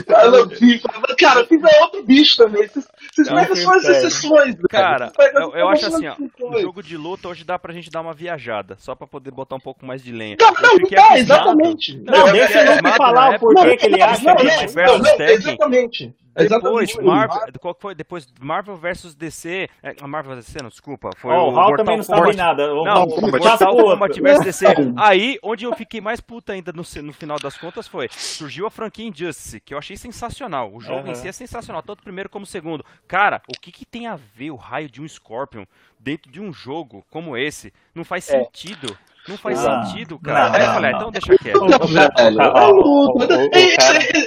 Speaker 4: Cara, FIFA, cara, FIFA é outro bicho também. Vocês, vocês
Speaker 3: É
Speaker 4: pegam só as exceções.
Speaker 1: Cara,
Speaker 4: pegam
Speaker 1: eu, eu acho
Speaker 4: as
Speaker 1: assim, ó,
Speaker 4: exceções.
Speaker 1: o jogo de luta hoje dá pra gente dar uma viajada, só pra poder botar um pouco mais de lenha.
Speaker 4: Não, não, tá,
Speaker 1: abismado.
Speaker 4: exatamente.
Speaker 1: Não,
Speaker 3: Não,
Speaker 1: eu
Speaker 3: deixa ele falar o porquê que ele acha
Speaker 4: Não,
Speaker 3: que é
Speaker 4: não, não, exatamente.
Speaker 1: Depois,
Speaker 4: Exatamente.
Speaker 1: Marvel, qual que foi? Depois Marvel vs DC. É, a Marvel vs DC, não, desculpa. Foi
Speaker 3: Ó, o Raul
Speaker 1: Mortal
Speaker 3: também não sabe
Speaker 1: Kombat.
Speaker 3: nada. O-
Speaker 1: Não, Mortal
Speaker 3: o-
Speaker 1: Kombat vs DC. Aí, onde eu fiquei mais puta ainda no, no final das contas foi, surgiu a franquia Injustice, que eu achei sensacional. O jogo em
Speaker 3: Aham.
Speaker 1: si é sensacional, tanto o primeiro como o segundo. Cara, o que, que tem a ver o raio de um Scorpion dentro de um jogo como esse? Não faz
Speaker 2: É.
Speaker 1: sentido. Não faz
Speaker 3: Ah,
Speaker 1: sentido, cara.
Speaker 3: não,
Speaker 1: Aí eu
Speaker 3: não,
Speaker 1: falei,
Speaker 3: não.
Speaker 1: então deixa quieto.
Speaker 4: Não,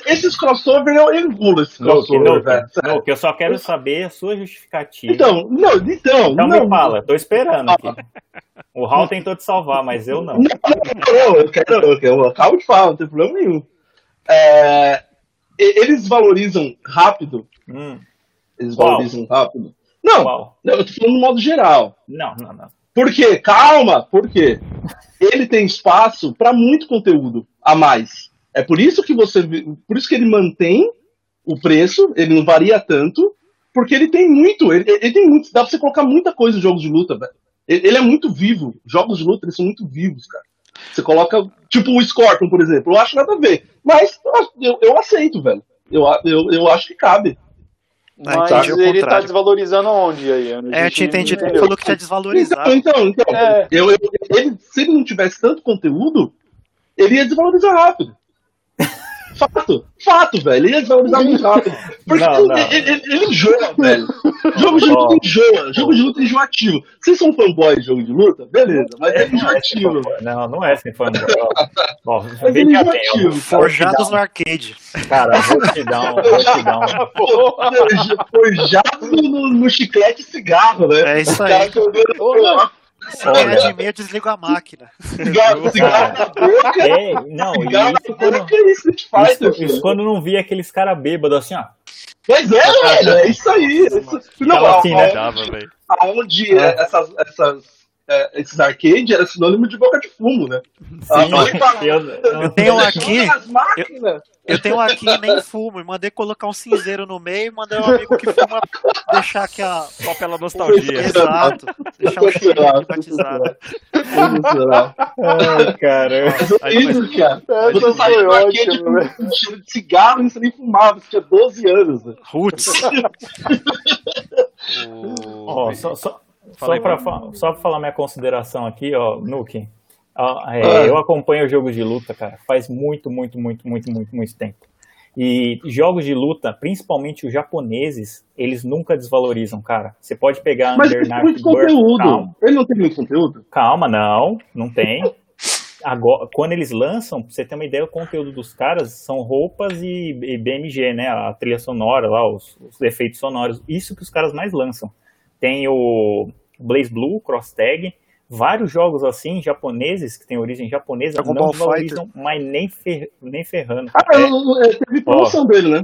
Speaker 4: Esses crossover, eu engulo esse
Speaker 3: Luke,
Speaker 4: crossover, velho.
Speaker 3: Luke, eu só quero saber a sua justificativa.
Speaker 4: Então, não, então,
Speaker 3: Então
Speaker 4: não.
Speaker 3: me fala, tô esperando aqui. O Raul tentou te salvar, mas eu não.
Speaker 4: Não, não, não, eu quero, eu quero, eu acabo de falar, não tem problema nenhum. É, eles valorizam rápido.
Speaker 3: Hum,
Speaker 4: Eles valorizam rápido. Não,
Speaker 3: qual?
Speaker 4: eu tô falando no modo geral.
Speaker 3: Não, não, não.
Speaker 4: Por quê? Calma, por quê? Ele tem espaço para muito conteúdo a mais. É por isso que você, por isso que ele mantém o preço, ele não varia tanto, porque ele tem muito, ele, ele tem muito, dá pra você colocar muita coisa em jogos de luta, velho. Ele, ele é muito vivo. Jogos de luta, eles são muito vivos, cara. Você coloca, tipo o Scorpion, por exemplo, eu acho nada a ver. Mas eu, eu aceito, velho. Eu, eu, eu acho que cabe.
Speaker 5: Ah,
Speaker 2: Mas ele tá
Speaker 5: contrário.
Speaker 2: desvalorizando onde aí? A
Speaker 5: É, eu tinha entendido que falou que tinha
Speaker 4: Então,
Speaker 5: desvalorizado.
Speaker 4: então, então
Speaker 2: É.
Speaker 4: eu, eu- ele, se ele não tivesse tanto conteúdo, ele ia desvalorizar rápido. Fato, fato, velho. Ele desvalorizar muito rápido. Porque
Speaker 3: Não,
Speaker 4: ele,
Speaker 3: não.
Speaker 4: ele, ele- ele enjoa, velho. Jogo de luta enjoa. Jogo de luta é enjoativo. Vocês são fanboy de jogo de luta? Beleza, mas é,
Speaker 3: é sem
Speaker 4: enjoativo.
Speaker 3: Não, não é sem fanboy. Ó,
Speaker 4: Mas é
Speaker 3: ó,
Speaker 4: enjoativo.
Speaker 5: Forjados no arcade.
Speaker 3: cara, vou te dar um, vou te dar um,
Speaker 4: Forjado no, no chiclete e cigarro, né?
Speaker 5: É isso
Speaker 4: O cara
Speaker 5: aí.
Speaker 4: jogando
Speaker 5: Se ganhar de mim, eu desligo a máquina.
Speaker 4: cigarro, cigarro na boca.
Speaker 3: É, não,
Speaker 4: Cigarro
Speaker 3: isso
Speaker 4: na
Speaker 3: quando,
Speaker 4: boca Street Fighter,
Speaker 3: isso, isso
Speaker 4: filho.
Speaker 3: quando não via aqueles caras bêbados assim, ó.
Speaker 4: Pois é, velho, é isso aí. é isso- Não,
Speaker 3: assim, né?
Speaker 1: Dava, velho.
Speaker 4: aonde é, essas, essas, é, esses arcade era sinônimo de boca de fumo, né? Ah, pode falar.
Speaker 3: eu, eu,
Speaker 5: Eu tenho um aqui,
Speaker 4: máquinas.
Speaker 5: eu tenho um aqui e nem fumo. E mandei colocar um cinzeiro no meio e mandei um amigo que fuma deixar aqui a.
Speaker 1: Só pela nostalgia.
Speaker 5: Exato. Deixar o climatizado.
Speaker 4: Sensacional.
Speaker 3: Ai, cara.
Speaker 1: Aí, mas-
Speaker 4: Isso, cara.
Speaker 2: Essa
Speaker 4: Você saiu do arcade com um cheiro de cigarro e você nem fumava, você tinha 12 anos. né?
Speaker 5: Roots.
Speaker 3: Ó, só, só,
Speaker 1: Fala
Speaker 3: só, pra falar minha consideração aqui, ó, Nuke. ó, é,
Speaker 4: Ah.
Speaker 3: Eu acompanho jogos de luta, cara, faz muito, muito, muito, muito, muito, muito tempo. E jogos de luta, principalmente os japoneses, eles nunca desvalorizam, cara. Você pode pegar
Speaker 4: Mas muito
Speaker 3: Burst,
Speaker 4: conteúdo.
Speaker 3: calma,
Speaker 4: Ele não tem muito conteúdo?
Speaker 3: calma, não, não tem. Agora, quando eles lançam, pra você ter uma ideia, o conteúdo dos caras são roupas e, e BMG, né? A trilha sonora lá, os, os efeitos sonoros. Isso que os caras mais lançam. Tem o Blaze Blue, Cross Tag, vários jogos assim, japoneses, que tem origem japonesa,
Speaker 5: Dragon
Speaker 3: não valorizam, mas nem, fer, nem ferrando.
Speaker 4: Ah,
Speaker 3: É,
Speaker 4: eu- teve promoção dele, né?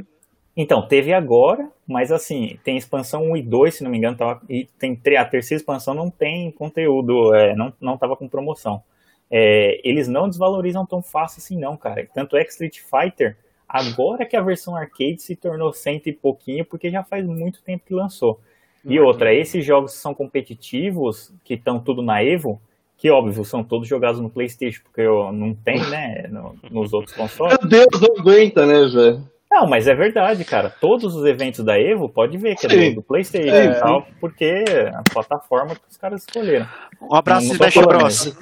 Speaker 3: então, teve agora, mas assim, tem expansão 1 e 2, se não me engano, tava, e tem a terceira expansão não tem conteúdo, é, não, não tava com promoção. É, eles não desvalorizam tão fácil assim não, cara. Tanto é que Street Fighter, agora que a versão arcade se tornou cento e pouquinho, porque já faz muito tempo que lançou. E outra, esses jogos que são competitivos, que estão tudo na Evo, que óbvio, são todos jogados no Playstation, porque eu, não tem, né, no- nos outros consoles.
Speaker 4: Meu Deus, não aguenta, né, velho?
Speaker 3: Não, mas é verdade, cara. Todos os eventos da Evo, pode ver que é do, do PlayStation
Speaker 4: É,
Speaker 3: e tal, porque é a plataforma que os caras escolheram.
Speaker 5: Um abraço,
Speaker 3: Não- não tô
Speaker 5: Smash Bros.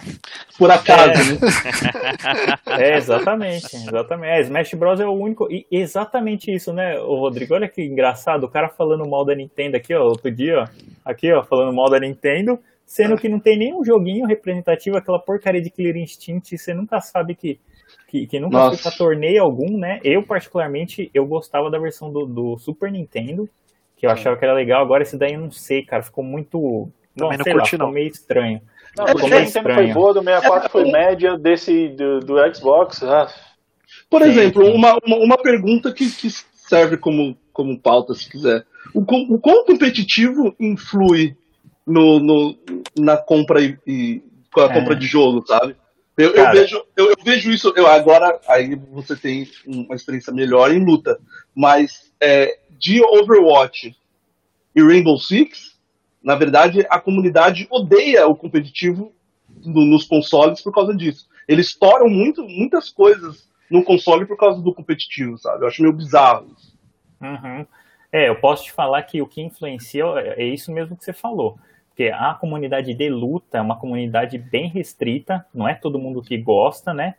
Speaker 4: Por acaso, né?
Speaker 3: É, exatamente, exatamente. É, Smash Bros é o único. E exatamente isso, né, o Rodrigo? Olha que engraçado, o cara falando mal da Nintendo aqui, ó, outro dia, ó. Aqui, ó, falando mal da Nintendo, sendo que não tem nenhum joguinho representativo, aquela porcaria de Clear Instinct, você nunca sabe que. Que, que nunca
Speaker 4: Nossa.
Speaker 3: foi pra torneio algum, né? Eu, particularmente, eu gostava da versão do, do Super Nintendo, que eu achava que era legal. Agora esse daí eu não sei, cara. Ficou muito.
Speaker 5: Também não
Speaker 3: sei
Speaker 5: curti,
Speaker 3: lá, ficou
Speaker 5: não.
Speaker 3: meio estranho.
Speaker 2: Não,
Speaker 4: É,
Speaker 3: ficou
Speaker 2: Super Nintendo foi boa, do 64 foi média, desse do, do Xbox. Ah,
Speaker 4: Por
Speaker 3: Sim,
Speaker 4: exemplo,
Speaker 3: sim.
Speaker 4: uma, uma, uma pergunta que, que serve como, como pauta, se quiser. O, quão- o quão competitivo influi no, no, na compra e, e- com a
Speaker 3: É.
Speaker 4: compra de jogo, sabe? Eu, eu vejo, eu, eu vejo isso, eu, agora aí você tem uma experiência melhor em luta, mas é, de Overwatch e Rainbow Six, na verdade, a comunidade odeia o competitivo no- nos consoles por causa disso. Eles toram muito, muitas coisas no console por causa do competitivo, sabe? Eu acho meio bizarro isso.
Speaker 3: Uhum. É, eu posso te falar que o que influencia é isso mesmo que você falou. Porque a comunidade de luta é uma comunidade bem restrita, não é todo mundo que gosta, né?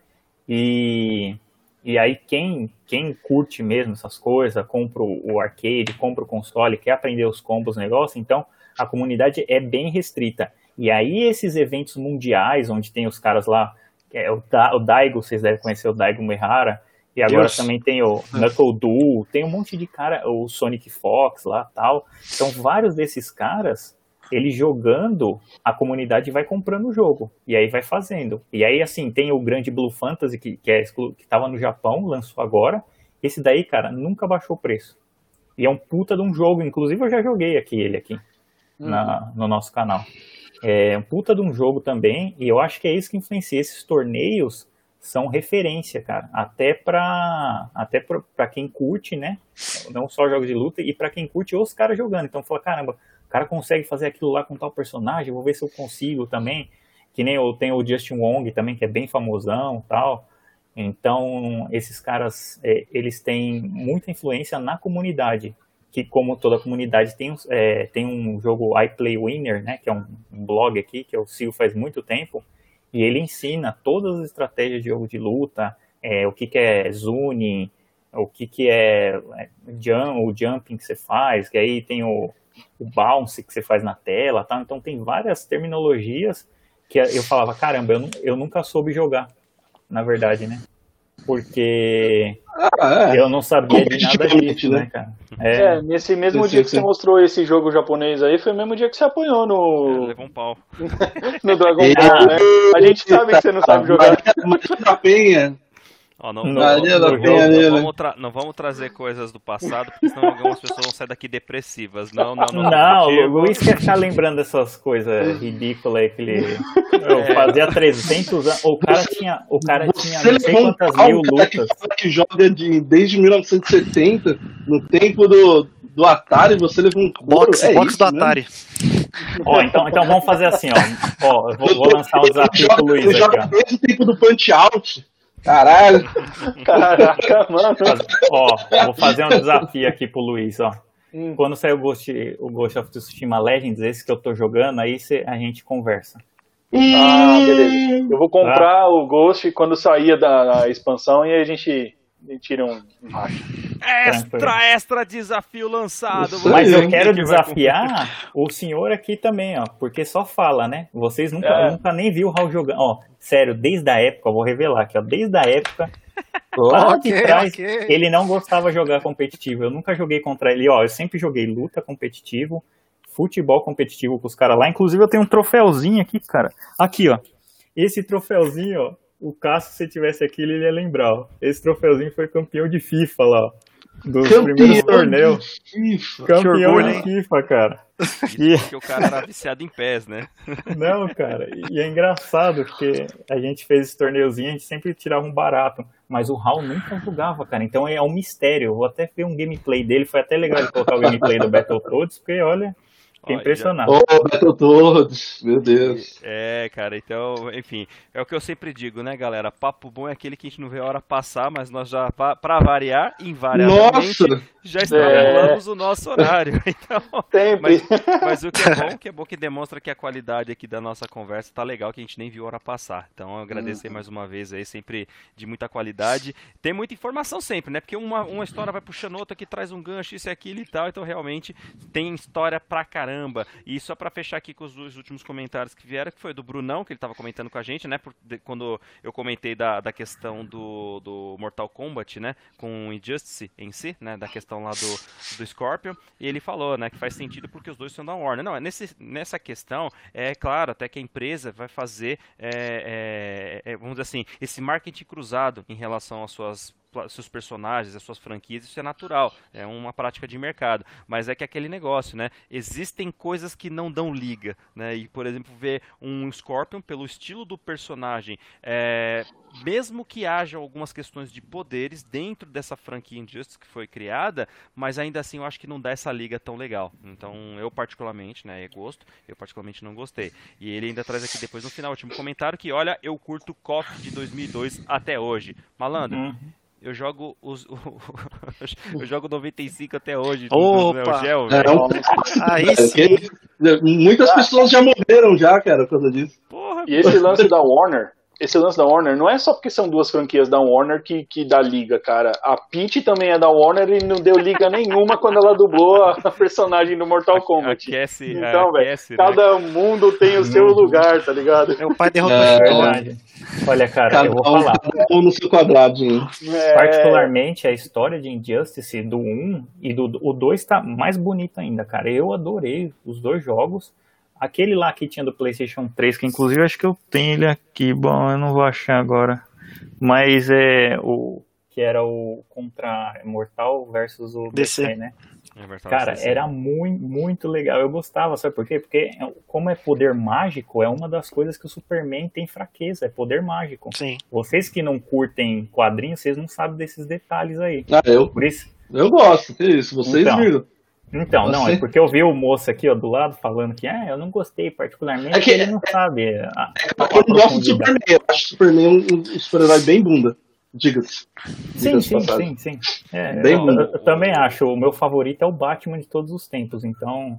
Speaker 3: E, e aí quem, quem curte mesmo essas coisas, compra o arcade, compra o console, quer aprender os combos, negócio, então a comunidade é bem restrita. E aí esses eventos mundiais, onde tem os caras lá, que é o, Da- o Daigo, vocês devem conhecer o Daigo Mehara, e agora
Speaker 5: Deus.
Speaker 3: também tem o Knuckle Duel, tem um monte de cara, o Sonic Fox lá tal. Então, vários desses caras, eles jogando, a comunidade vai comprando o jogo. E aí vai fazendo. E aí, assim, tem o grande Blue Fantasy, que, que, é, que tava no Japão, lançou agora. Esse daí, cara, nunca baixou o preço. E é um puta de um jogo. Inclusive, eu já joguei aqui ele aqui, na- no nosso canal. É um puta de um jogo também. E eu acho que é isso que influencia. Esses torneios são referência, cara, até pra, até pra, pra quem curte, né, não só jogos de luta, e pra quem curte os caras jogando, então fala, caramba, cara consegue fazer aquilo lá com tal personagem, vou ver se eu consigo também, que nem eu tenho o Justin Wong também, que é bem famosão tal, então esses caras, é, eles têm muita influência na comunidade, que como toda comunidade tem, é, tem um jogo iPlay Winner, né, que é um, um blog aqui, que eu sigo faz muito tempo, e ele ensina todas as estratégias de jogo de luta, é, o que, que é Zune, o que, que é, é jump, o jumping que você faz, que aí tem o, o bounce que você faz na tela, tá? Então tem várias terminologias que eu falava, caramba, eu, eu nunca soube jogar, na verdade, né? Porque ah, é. eu não sabia de nada disso, né, né cara?
Speaker 2: É, é nesse mesmo dia que você mostrou esse jogo japonês aí, foi o mesmo dia que você apanhou no.
Speaker 1: É, levou um pau.
Speaker 2: no Dragon Ball, né? A gente sabe que você não sabe jogar.
Speaker 4: Maria Penha
Speaker 1: Ó, não, não, não, vamos tra não, vamos trazer coisas do passado, porque senão algumas pessoas vão sair daqui depressivas. Não, não, não.
Speaker 3: Não, o Luiz quer ficar lembrando dessas coisas ridículas aí que ele é. fazia 300 anos. O cara tinha, o cara tinha não sei quantas mil lutas.
Speaker 4: Que, que joga de, desde 1970, no tempo do, do Atari, você levou um.
Speaker 5: Box, é box do Atari.
Speaker 3: Ó, então, então vamos fazer assim, ó. ó eu vou, vou lançar um desafio pro Luiz aqui,
Speaker 4: ó. Desde o tempo do Punch Out. Caralho!
Speaker 2: Caraca, mano!
Speaker 3: Ó, vou fazer um desafio aqui pro Luiz, ó. Hum. Quando sair o Ghost, o Ghost of Tsushima Legends, esse que eu tô jogando, aí cê, a gente conversa.
Speaker 2: Ah, beleza. Eu vou comprar ah. o Ghost quando sair da expansão e a gente tira um.
Speaker 1: Extra, extra desafio lançado.
Speaker 3: Mas eu quero desafiar o senhor aqui também, ó. Porque só fala, né? Vocês nunca, é. nunca nem viu o Raul jogando. Ó, sério, desde a época, vou revelar aqui, ó. Desde a época. Lá okay, de trás, okay. ele não gostava de jogar competitivo. Eu nunca joguei contra ele. Ó, eu sempre joguei luta competitivo, futebol competitivo com os caras lá. Inclusive, eu tenho um troféuzinho aqui, cara. Aqui, ó. Esse troféuzinho, ó, o Cássio, se tivesse aqui, ele ia lembrar. Ó. Esse troféuzinho foi campeão de FIFA lá, ó. Dos campeão primeiros torneios. FIFA. Campeão orgulho, de FIFA, cara.
Speaker 1: E... Porque o cara era viciado em pés, né?
Speaker 3: Não, cara. E é engraçado, porque a gente fez esse torneiozinho, a gente sempre tirava um barato. Mas o Raul nunca jogava, cara. Então é um mistério. Eu vou até ver um gameplay dele. Foi até legal ele colocar o gameplay do Battletoads, porque olha, Fiquei impressionado.
Speaker 4: Oh, Battletoads, meu Deus.
Speaker 1: É, cara, então, enfim, é o que eu sempre digo, né, galera? Papo bom é aquele que a gente não vê a hora passar, mas nós já, pra variar, invariavelmente, Nossa. já extrapolamos é. o nosso horário. Então, mas, mas, o que é bom, que é bom que demonstra que a qualidade aqui da nossa conversa tá legal, que a gente nem viu a hora passar. Então, agradecer uhum. mais uma vez aí, sempre de muita qualidade. Tem muita informação sempre, né? Porque uma, uma história vai puxando outra que traz um gancho, isso e aquilo e tal. Então, realmente, tem história pra caramba caramba. E só para fechar aqui com os dois últimos comentários que vieram, que foi do Brunão, que ele estava comentando com a gente, né? Por, de, quando eu comentei da, da questão do, do Mortal Kombat, né? Com o Injustice em si, né? Da questão lá do, do Scorpion. E ele falou, né? Que faz sentido porque os dois são da Warner. Não, é nesse, nessa questão, é claro, até que a empresa vai fazer, é, é, é, vamos dizer assim, esse marketing cruzado em relação às suas seus personagens, as suas franquias, isso é natural, é uma prática de mercado. Mas é que aquele negócio, né? Existem coisas que não dão liga, né? E, por exemplo, ver um Scorpion pelo estilo do personagem, é, mesmo que haja algumas questões de poderes dentro dessa franquia Injustice que foi criada, mas ainda assim eu acho que não dá essa liga tão legal. Então, eu particularmente, né, é gosto, eu particularmente não gostei. E ele ainda traz aqui depois no final, último comentário, que olha, eu curto KOF de 2002 até hoje. Malandro, uhum. Eu jogo os. eu jogo 95 até hoje.
Speaker 5: Opa!
Speaker 4: Gel, é, Aí sim. Muitas pessoas já morreram já, cara, por causa disso.
Speaker 2: Porra, e esse lance da Warner, esse lance da Warner não é só porque são duas franquias da Warner que, que dá liga, cara. A Peach também é da Warner e não deu liga nenhuma quando ela dublou a personagem do Mortal Kombat.
Speaker 1: Aquece,
Speaker 2: então, velho, né? cada mundo tem o seu lugar, tá ligado?
Speaker 5: Meu pai derrotou é,
Speaker 3: verdade. Olha, cara, cada eu vou falar.
Speaker 4: Um no seu quadradinho.
Speaker 3: É... Particularmente a história de Injustice do 1 e do o 2 tá mais bonita ainda, cara. Eu adorei os dois jogos. Aquele lá que tinha do PlayStation 3, que inclusive acho que eu tenho ele aqui. Bom, eu não vou achar agora. Mas é o que era o contra Mortal versus o DC, DC né? É Cara, era muito, muito legal. Eu gostava, sabe por quê? Porque é, como é poder mágico, é uma das coisas que o Superman tem fraqueza, é poder mágico.
Speaker 5: Sim.
Speaker 3: Vocês que não curtem quadrinhos, vocês não sabem desses detalhes aí.
Speaker 4: Ah, eu? Por isso. Eu gosto, que isso, vocês então, viram.
Speaker 3: Então, não, é porque eu vi o moço aqui ó, do lado falando que ah, eu não gostei particularmente, é que ele não sabe. A,
Speaker 4: é eu não gosto do Superman, eu acho Superman um, um super-herói bem bunda, diga-se.
Speaker 3: Sim, sim, sim, sim, É, bem eu, bunda. Eu, eu, também acho, o meu favorito é o Batman de todos os tempos, então.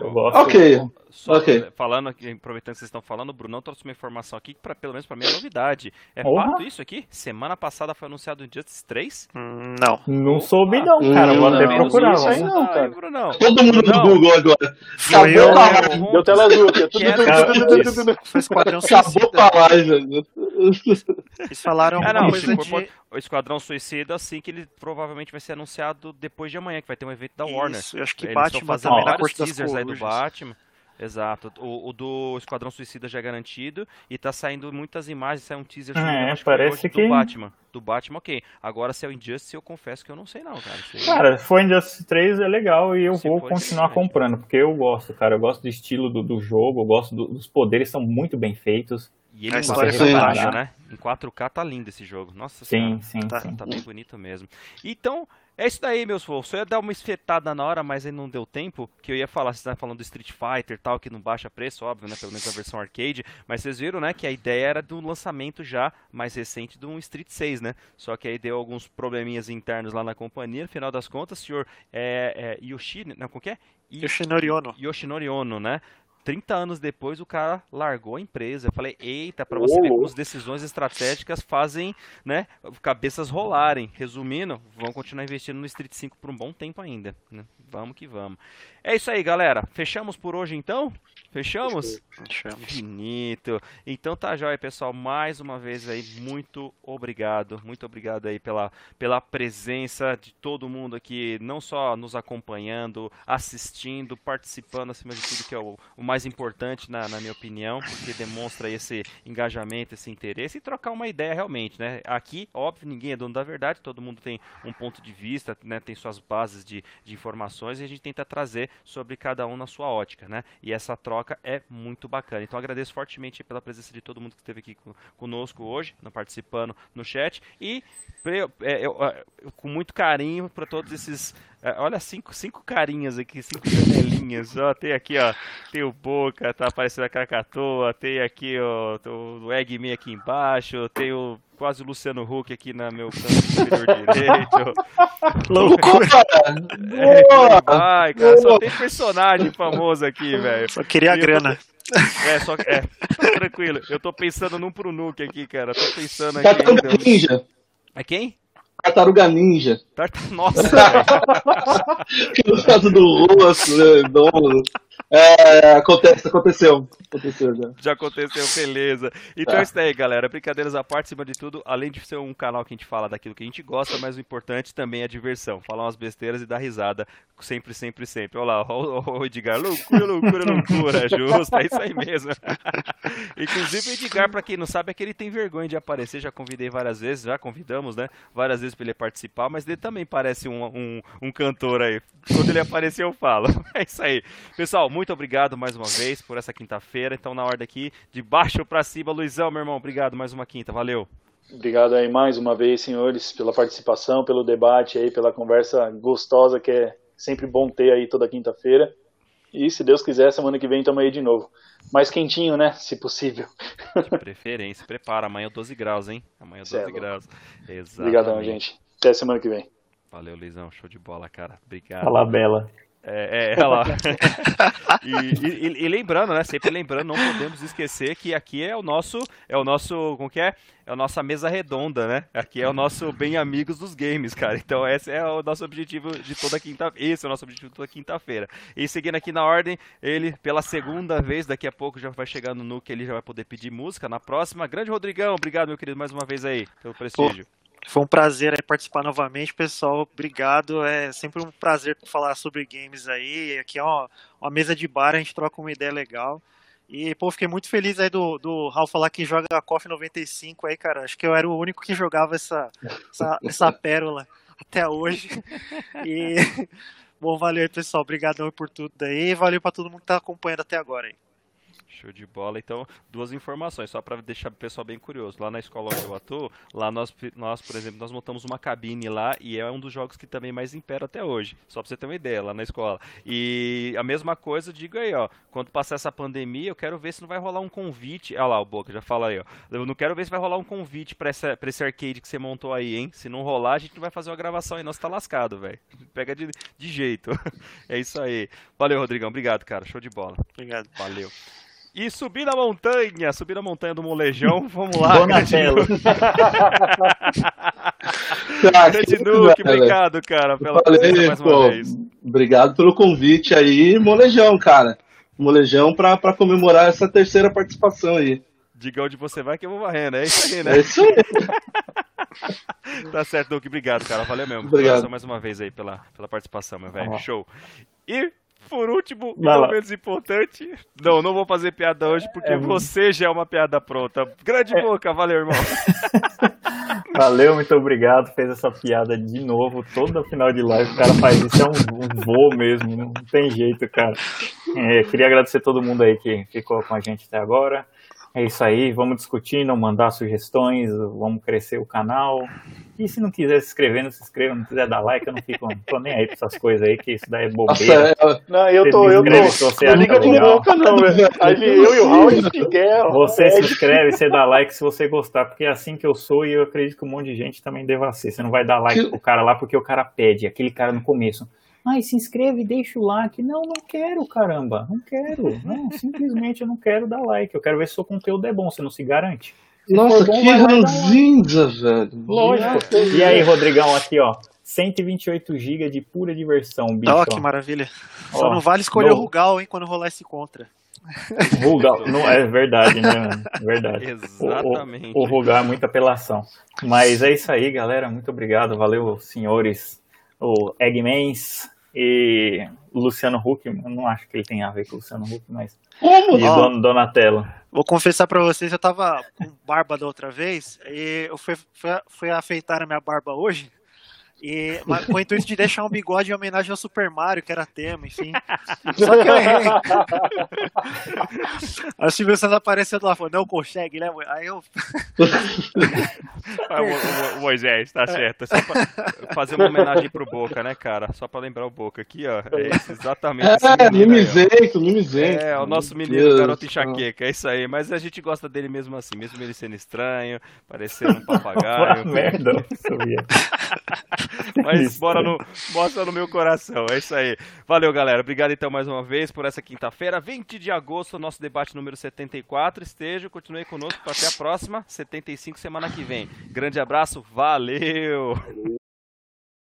Speaker 3: Eu gosto.
Speaker 4: Ok.
Speaker 1: Só
Speaker 4: Ok.
Speaker 1: falando, aqui, aproveitando que vocês estão falando, o Brunão trouxe uma informação aqui que, pra, pelo menos pra mim, é novidade. É
Speaker 3: Porra.
Speaker 1: fato isso aqui? Semana passada foi anunciado o Injustice 3?
Speaker 5: Hum, Não.
Speaker 3: Não soube não, cara.
Speaker 4: Hum,
Speaker 3: Vou até
Speaker 4: não,
Speaker 3: procurar.
Speaker 2: isso aí não, cara.
Speaker 1: Brunão.
Speaker 4: Todo mundo no. Google agora. Acabou a live.
Speaker 2: Deu tela azul aqui. ó. Tudo,
Speaker 1: Quero-
Speaker 2: tudo, tudo, tudo, tudo, tudo.
Speaker 5: foi Esquadrão
Speaker 4: Acabou a live.
Speaker 5: Eles falaram
Speaker 1: Ah,
Speaker 5: alguma
Speaker 1: não,
Speaker 5: coisa de...
Speaker 1: o Esquadrão Suicida, assim que ele provavelmente vai ser anunciado depois de amanhã, que vai ter um evento da Warner.
Speaker 5: Isso, eu acho que
Speaker 1: Eles estão
Speaker 5: Batman
Speaker 1: fazendo
Speaker 5: Corte das
Speaker 1: teasers aí do. Batman. Exato. O, o do Esquadrão Suicida já é garantido e tá saindo muitas imagens, sai um teaser se
Speaker 3: É,
Speaker 1: acho
Speaker 3: parece que-
Speaker 1: do Batman. Do Batman, ok. Agora se é o Injustice, eu confesso que eu não sei não, cara. Aí-
Speaker 3: Cara, se for Injustice 3 é legal e eu
Speaker 1: Se
Speaker 3: vou continuar
Speaker 1: interessante.
Speaker 3: comprando, porque eu gosto, cara. Eu gosto do estilo do, do jogo, eu gosto do- dos poderes, são muito bem feitos.
Speaker 1: E ele
Speaker 5: A
Speaker 1: em
Speaker 5: história
Speaker 1: 4K
Speaker 4: é
Speaker 1: tá
Speaker 3: fantástica.
Speaker 1: lindo, né? Em 4K tá lindo esse jogo. Nossa
Speaker 3: Sim,
Speaker 1: senhora.
Speaker 3: sim,
Speaker 5: Tá.
Speaker 3: sim.
Speaker 1: Tá bem bonito mesmo. Então, é isso daí, meus fofos. Eu ia dar uma esfetada na hora, mas aí não deu tempo. Que eu ia falar, vocês estavam falando do Street Fighter e tal, que não baixa preço, óbvio, né? Pelo menos a versão arcade. Mas vocês viram, né? Que a ideia era do lançamento já mais recente do Street 6, né? Só que aí deu alguns probleminhas internos lá na companhia. No final das contas, o senhor é, é, Yoshi. Não, como que é?
Speaker 5: Yoshinori Ono.
Speaker 1: Yoshinori Ono, né? 30 anos depois o cara largou a empresa. Eu falei, eita, pra você ver como as decisões estratégicas fazem, né, cabeças rolarem. Resumindo, vão continuar investindo no Street 5 por um bom tempo ainda. né? Vamos que vamos. É isso aí, galera. Fechamos por hoje então? Fechamos? Infinito. Então tá jóia, pessoal. Mais uma vez aí, muito obrigado. Muito obrigado aí pela, pela presença de todo mundo aqui, não só nos acompanhando, assistindo, participando, acima de tudo, que é o, o mais importante, na, na minha opinião, porque demonstra esse engajamento, esse interesse e trocar uma ideia realmente, né? Aqui, óbvio, ninguém é dono da verdade, todo mundo tem um ponto de vista, né? Tem suas bases de, de informações e a gente tenta trazer sobre cada um na sua ótica, né? E essa troca é muito bacana. Então agradeço fortemente pela presença de todo mundo que esteve aqui co- conosco hoje, participando no chat e é, eu, é, eu- com muito carinho para todos esses. É, olha, cinco, cinco carinhas aqui, cinco janelinhas. Ó, tem aqui, ó. Tem o Boca, tá aparecendo a Krakatoa. Tem aqui, ó, o Eggman aqui embaixo. Tem o quase o Luciano Huck aqui na meu canto superior direito.
Speaker 5: Loucura.
Speaker 1: É,
Speaker 4: Boa!
Speaker 1: vai, cara. Só tem personagem famoso aqui, velho.
Speaker 5: Só queria a
Speaker 1: tô-
Speaker 5: grana.
Speaker 1: É, só que. É, tranquilo. Eu tô pensando num pro Nuke aqui, cara. Tô pensando aqui
Speaker 4: Tartaruga
Speaker 1: ainda.
Speaker 4: Ninja.
Speaker 1: É quem?
Speaker 4: Tartaruga Ninja.
Speaker 1: Tarta... Nossa,
Speaker 4: no caso do rosto, né? dono. É, acontece, aconteceu. Aconteceu já.
Speaker 1: Já aconteceu, beleza. Então é isso aí, galera. Brincadeiras à parte, acima de tudo, além de ser um canal que a gente fala daquilo que a gente gosta, mas o importante também é a diversão. Falar umas besteiras e dar risada. Sempre, sempre, sempre. Olha lá, o Edgar, loucura, loucura, loucura. Justo, é isso aí mesmo. Inclusive, o Edgar, pra quem não sabe, é que ele tem vergonha de aparecer. Já convidei várias vezes, já convidamos, né? Várias vezes pra ele participar, mas ele também parece um, um, um cantor aí. Quando ele aparecer, eu falo. É isso aí. Pessoal, muito obrigado mais uma vez por essa quinta-feira. Então, na ordem aqui, de baixo pra cima, Luizão, meu irmão, obrigado mais uma quinta. Valeu.
Speaker 2: Obrigado aí mais uma vez, senhores, pela participação, pelo debate aí, pela conversa gostosa que é sempre bom ter aí toda quinta-feira. E se Deus quiser, semana que vem estamos aí de novo. Mais quentinho, né? Se possível.
Speaker 1: De preferência, prepara. Amanhã é 12 graus, hein? Amanhã é
Speaker 2: Cê é
Speaker 1: 12
Speaker 2: louco.
Speaker 1: graus. Exatamente.
Speaker 2: Obrigadão, gente. Até semana que vem.
Speaker 1: Valeu, Luizão. Show de bola, cara. Obrigado.
Speaker 3: Fala bela.
Speaker 1: É, é, olha lá. e, e- e- lembrando, né? Sempre lembrando, não podemos esquecer que aqui é o nosso, é o nosso, como que é? É a nossa mesa redonda, né? Aqui é o nosso bem amigos dos games, cara. Então esse é o nosso objetivo de toda quinta, esse é o nosso objetivo de toda quinta-feira. E seguindo aqui na ordem, ele pela segunda vez, daqui a pouco já vai chegar no Nuke, ele já vai poder pedir música na próxima. Grande Rodrigão, obrigado meu querido mais uma vez aí pelo prestígio.
Speaker 5: Foi um prazer participar novamente, pessoal. Obrigado. É sempre um prazer falar sobre games aí. Aqui é uma, uma mesa de bar, a gente troca uma ideia legal. E, pô, fiquei muito feliz aí do, do Raul falar que joga a KOF 95 aí, cara. Acho que eu era o único que jogava essa, essa, essa pérola até hoje. E, bom, valeu aí, pessoal. Obrigadão por tudo aí. Valeu pra todo mundo que tá acompanhando até agora aí.
Speaker 1: Show de bola. Então, duas informações, só para deixar o pessoal bem curioso. Lá na escola onde eu atuo, lá nós, nós, por exemplo, nós montamos uma cabine lá e é um dos jogos que também mais impera até hoje. Só para você ter uma ideia, lá na escola. E a mesma coisa, digo aí, ó. Quando passar essa pandemia, eu quero ver se não vai rolar um convite. Olha lá, o Boca já fala aí, ó. Eu não quero ver se vai rolar um convite para esse arcade que você montou aí, hein? Se não rolar, a gente não vai fazer uma gravação aí, nós tá lascado, velho. Pega de, de jeito. é isso aí. Valeu, Rodrigão. Obrigado, cara. Show de bola.
Speaker 5: Obrigado.
Speaker 1: Valeu. E subir na montanha, subir na montanha do molejão, vamos lá.
Speaker 3: Donatello.
Speaker 1: Nuke, obrigado, cara, pela
Speaker 4: Valeu,
Speaker 1: mais uma
Speaker 4: pô.
Speaker 1: vez.
Speaker 4: Obrigado pelo convite aí, molejão, cara. Molejão pra, pra comemorar essa terceira participação aí.
Speaker 1: Diga onde você vai que eu vou varrendo, é isso aí,
Speaker 4: É
Speaker 1: né?
Speaker 4: isso aí.
Speaker 1: Tá certo, Nuke, obrigado, cara, valeu mesmo.
Speaker 4: Obrigado.
Speaker 1: Mais uma vez aí pela, pela participação, meu velho,
Speaker 3: Ó.
Speaker 1: show. E, por último, e
Speaker 3: Vai
Speaker 1: não
Speaker 3: lá.
Speaker 1: menos importante, não, não vou fazer piada hoje porque
Speaker 3: É,
Speaker 1: você já é uma piada pronta. Grande boca, valeu, irmão.
Speaker 3: Valeu, muito obrigado. Fez essa piada de novo. Todo final de live o cara faz isso. É um, um voo mesmo. Não tem jeito, cara. É, queria agradecer todo mundo aí que ficou com a gente até agora. É isso aí. Vamos discutindo, mandar sugestões. Vamos crescer o canal. E se não quiser se inscrever, não se inscreva. Não quiser dar like, eu não fico, não tô nem aí pra essas coisas aí, que isso daí é
Speaker 4: Nossa,
Speaker 3: bobeira.
Speaker 4: é,
Speaker 2: Não, eu tô, eu tô.
Speaker 3: Se você
Speaker 2: Não liga boca, não, velho. Ali eu e o Raul, quer.
Speaker 3: Você se inscreve, você dá like se você gostar, porque é assim que eu sou e eu acredito que um monte de gente também deva ser. Você não vai dar like pro cara lá porque o cara pede, aquele cara no começo. Ai, se inscreve, deixa o like. Não, não quero, caramba. Não quero. Não, simplesmente eu não quero dar like. Eu quero ver se o seu conteúdo é bom, você não se garante. Se
Speaker 4: Nossa,
Speaker 3: bom,
Speaker 4: que
Speaker 3: e
Speaker 4: ranzinza, velho.
Speaker 3: Lógico. E aí, Rodrigão, aqui, ó. 128 GB de pura diversão, bicho.
Speaker 5: Ó,
Speaker 3: ó.
Speaker 5: que maravilha. Só
Speaker 3: Ó,
Speaker 5: não vale escolher
Speaker 3: no-
Speaker 5: o Rugal, hein, quando rolar esse contra.
Speaker 3: Rugal, não é verdade, né? mano? É verdade.
Speaker 1: Exatamente.
Speaker 3: O, o, o Rugal é muita apelação. Mas é isso aí, galera. Muito obrigado. Valeu, senhores. O Eggmans e o Luciano Huck. Eu não acho que ele tem a ver com o Luciano Huck, mas.
Speaker 4: Como?
Speaker 3: E. Don, Donatello.
Speaker 5: Vou confessar pra vocês, eu tava com barba da outra vez e eu fui, fui, fui afeitar a minha barba hoje. E, mas com o intuito de deixar um bigode em homenagem ao Super Mario, que era tema, enfim. Só que eu errei. Aí o Silvio Santos aparecendo lá, falou, não consegue, né? Aí eu.
Speaker 1: O, o- o Moisés, tá certo. É só pra fazer uma homenagem pro Boca, né, cara? Só pra lembrar o Boca aqui, ó. É esse, exatamente esse
Speaker 4: É,
Speaker 1: aí, ó.
Speaker 4: mimizento, mimizento.
Speaker 1: É, o nosso menino
Speaker 4: Deus
Speaker 1: garoto enxaqueca, é isso aí. Mas a gente gosta dele mesmo assim, mesmo ele sendo estranho, parecendo um papagaio.
Speaker 3: merda, sabia.
Speaker 1: Mas bora no, mostra no meu coração, é isso aí. Valeu, galera. Obrigado então mais uma vez por essa quinta-feira, 20 de agosto, nosso debate número 74. Esteja, continue conosco. Até a próxima, 75 semana que vem. Grande abraço, valeu!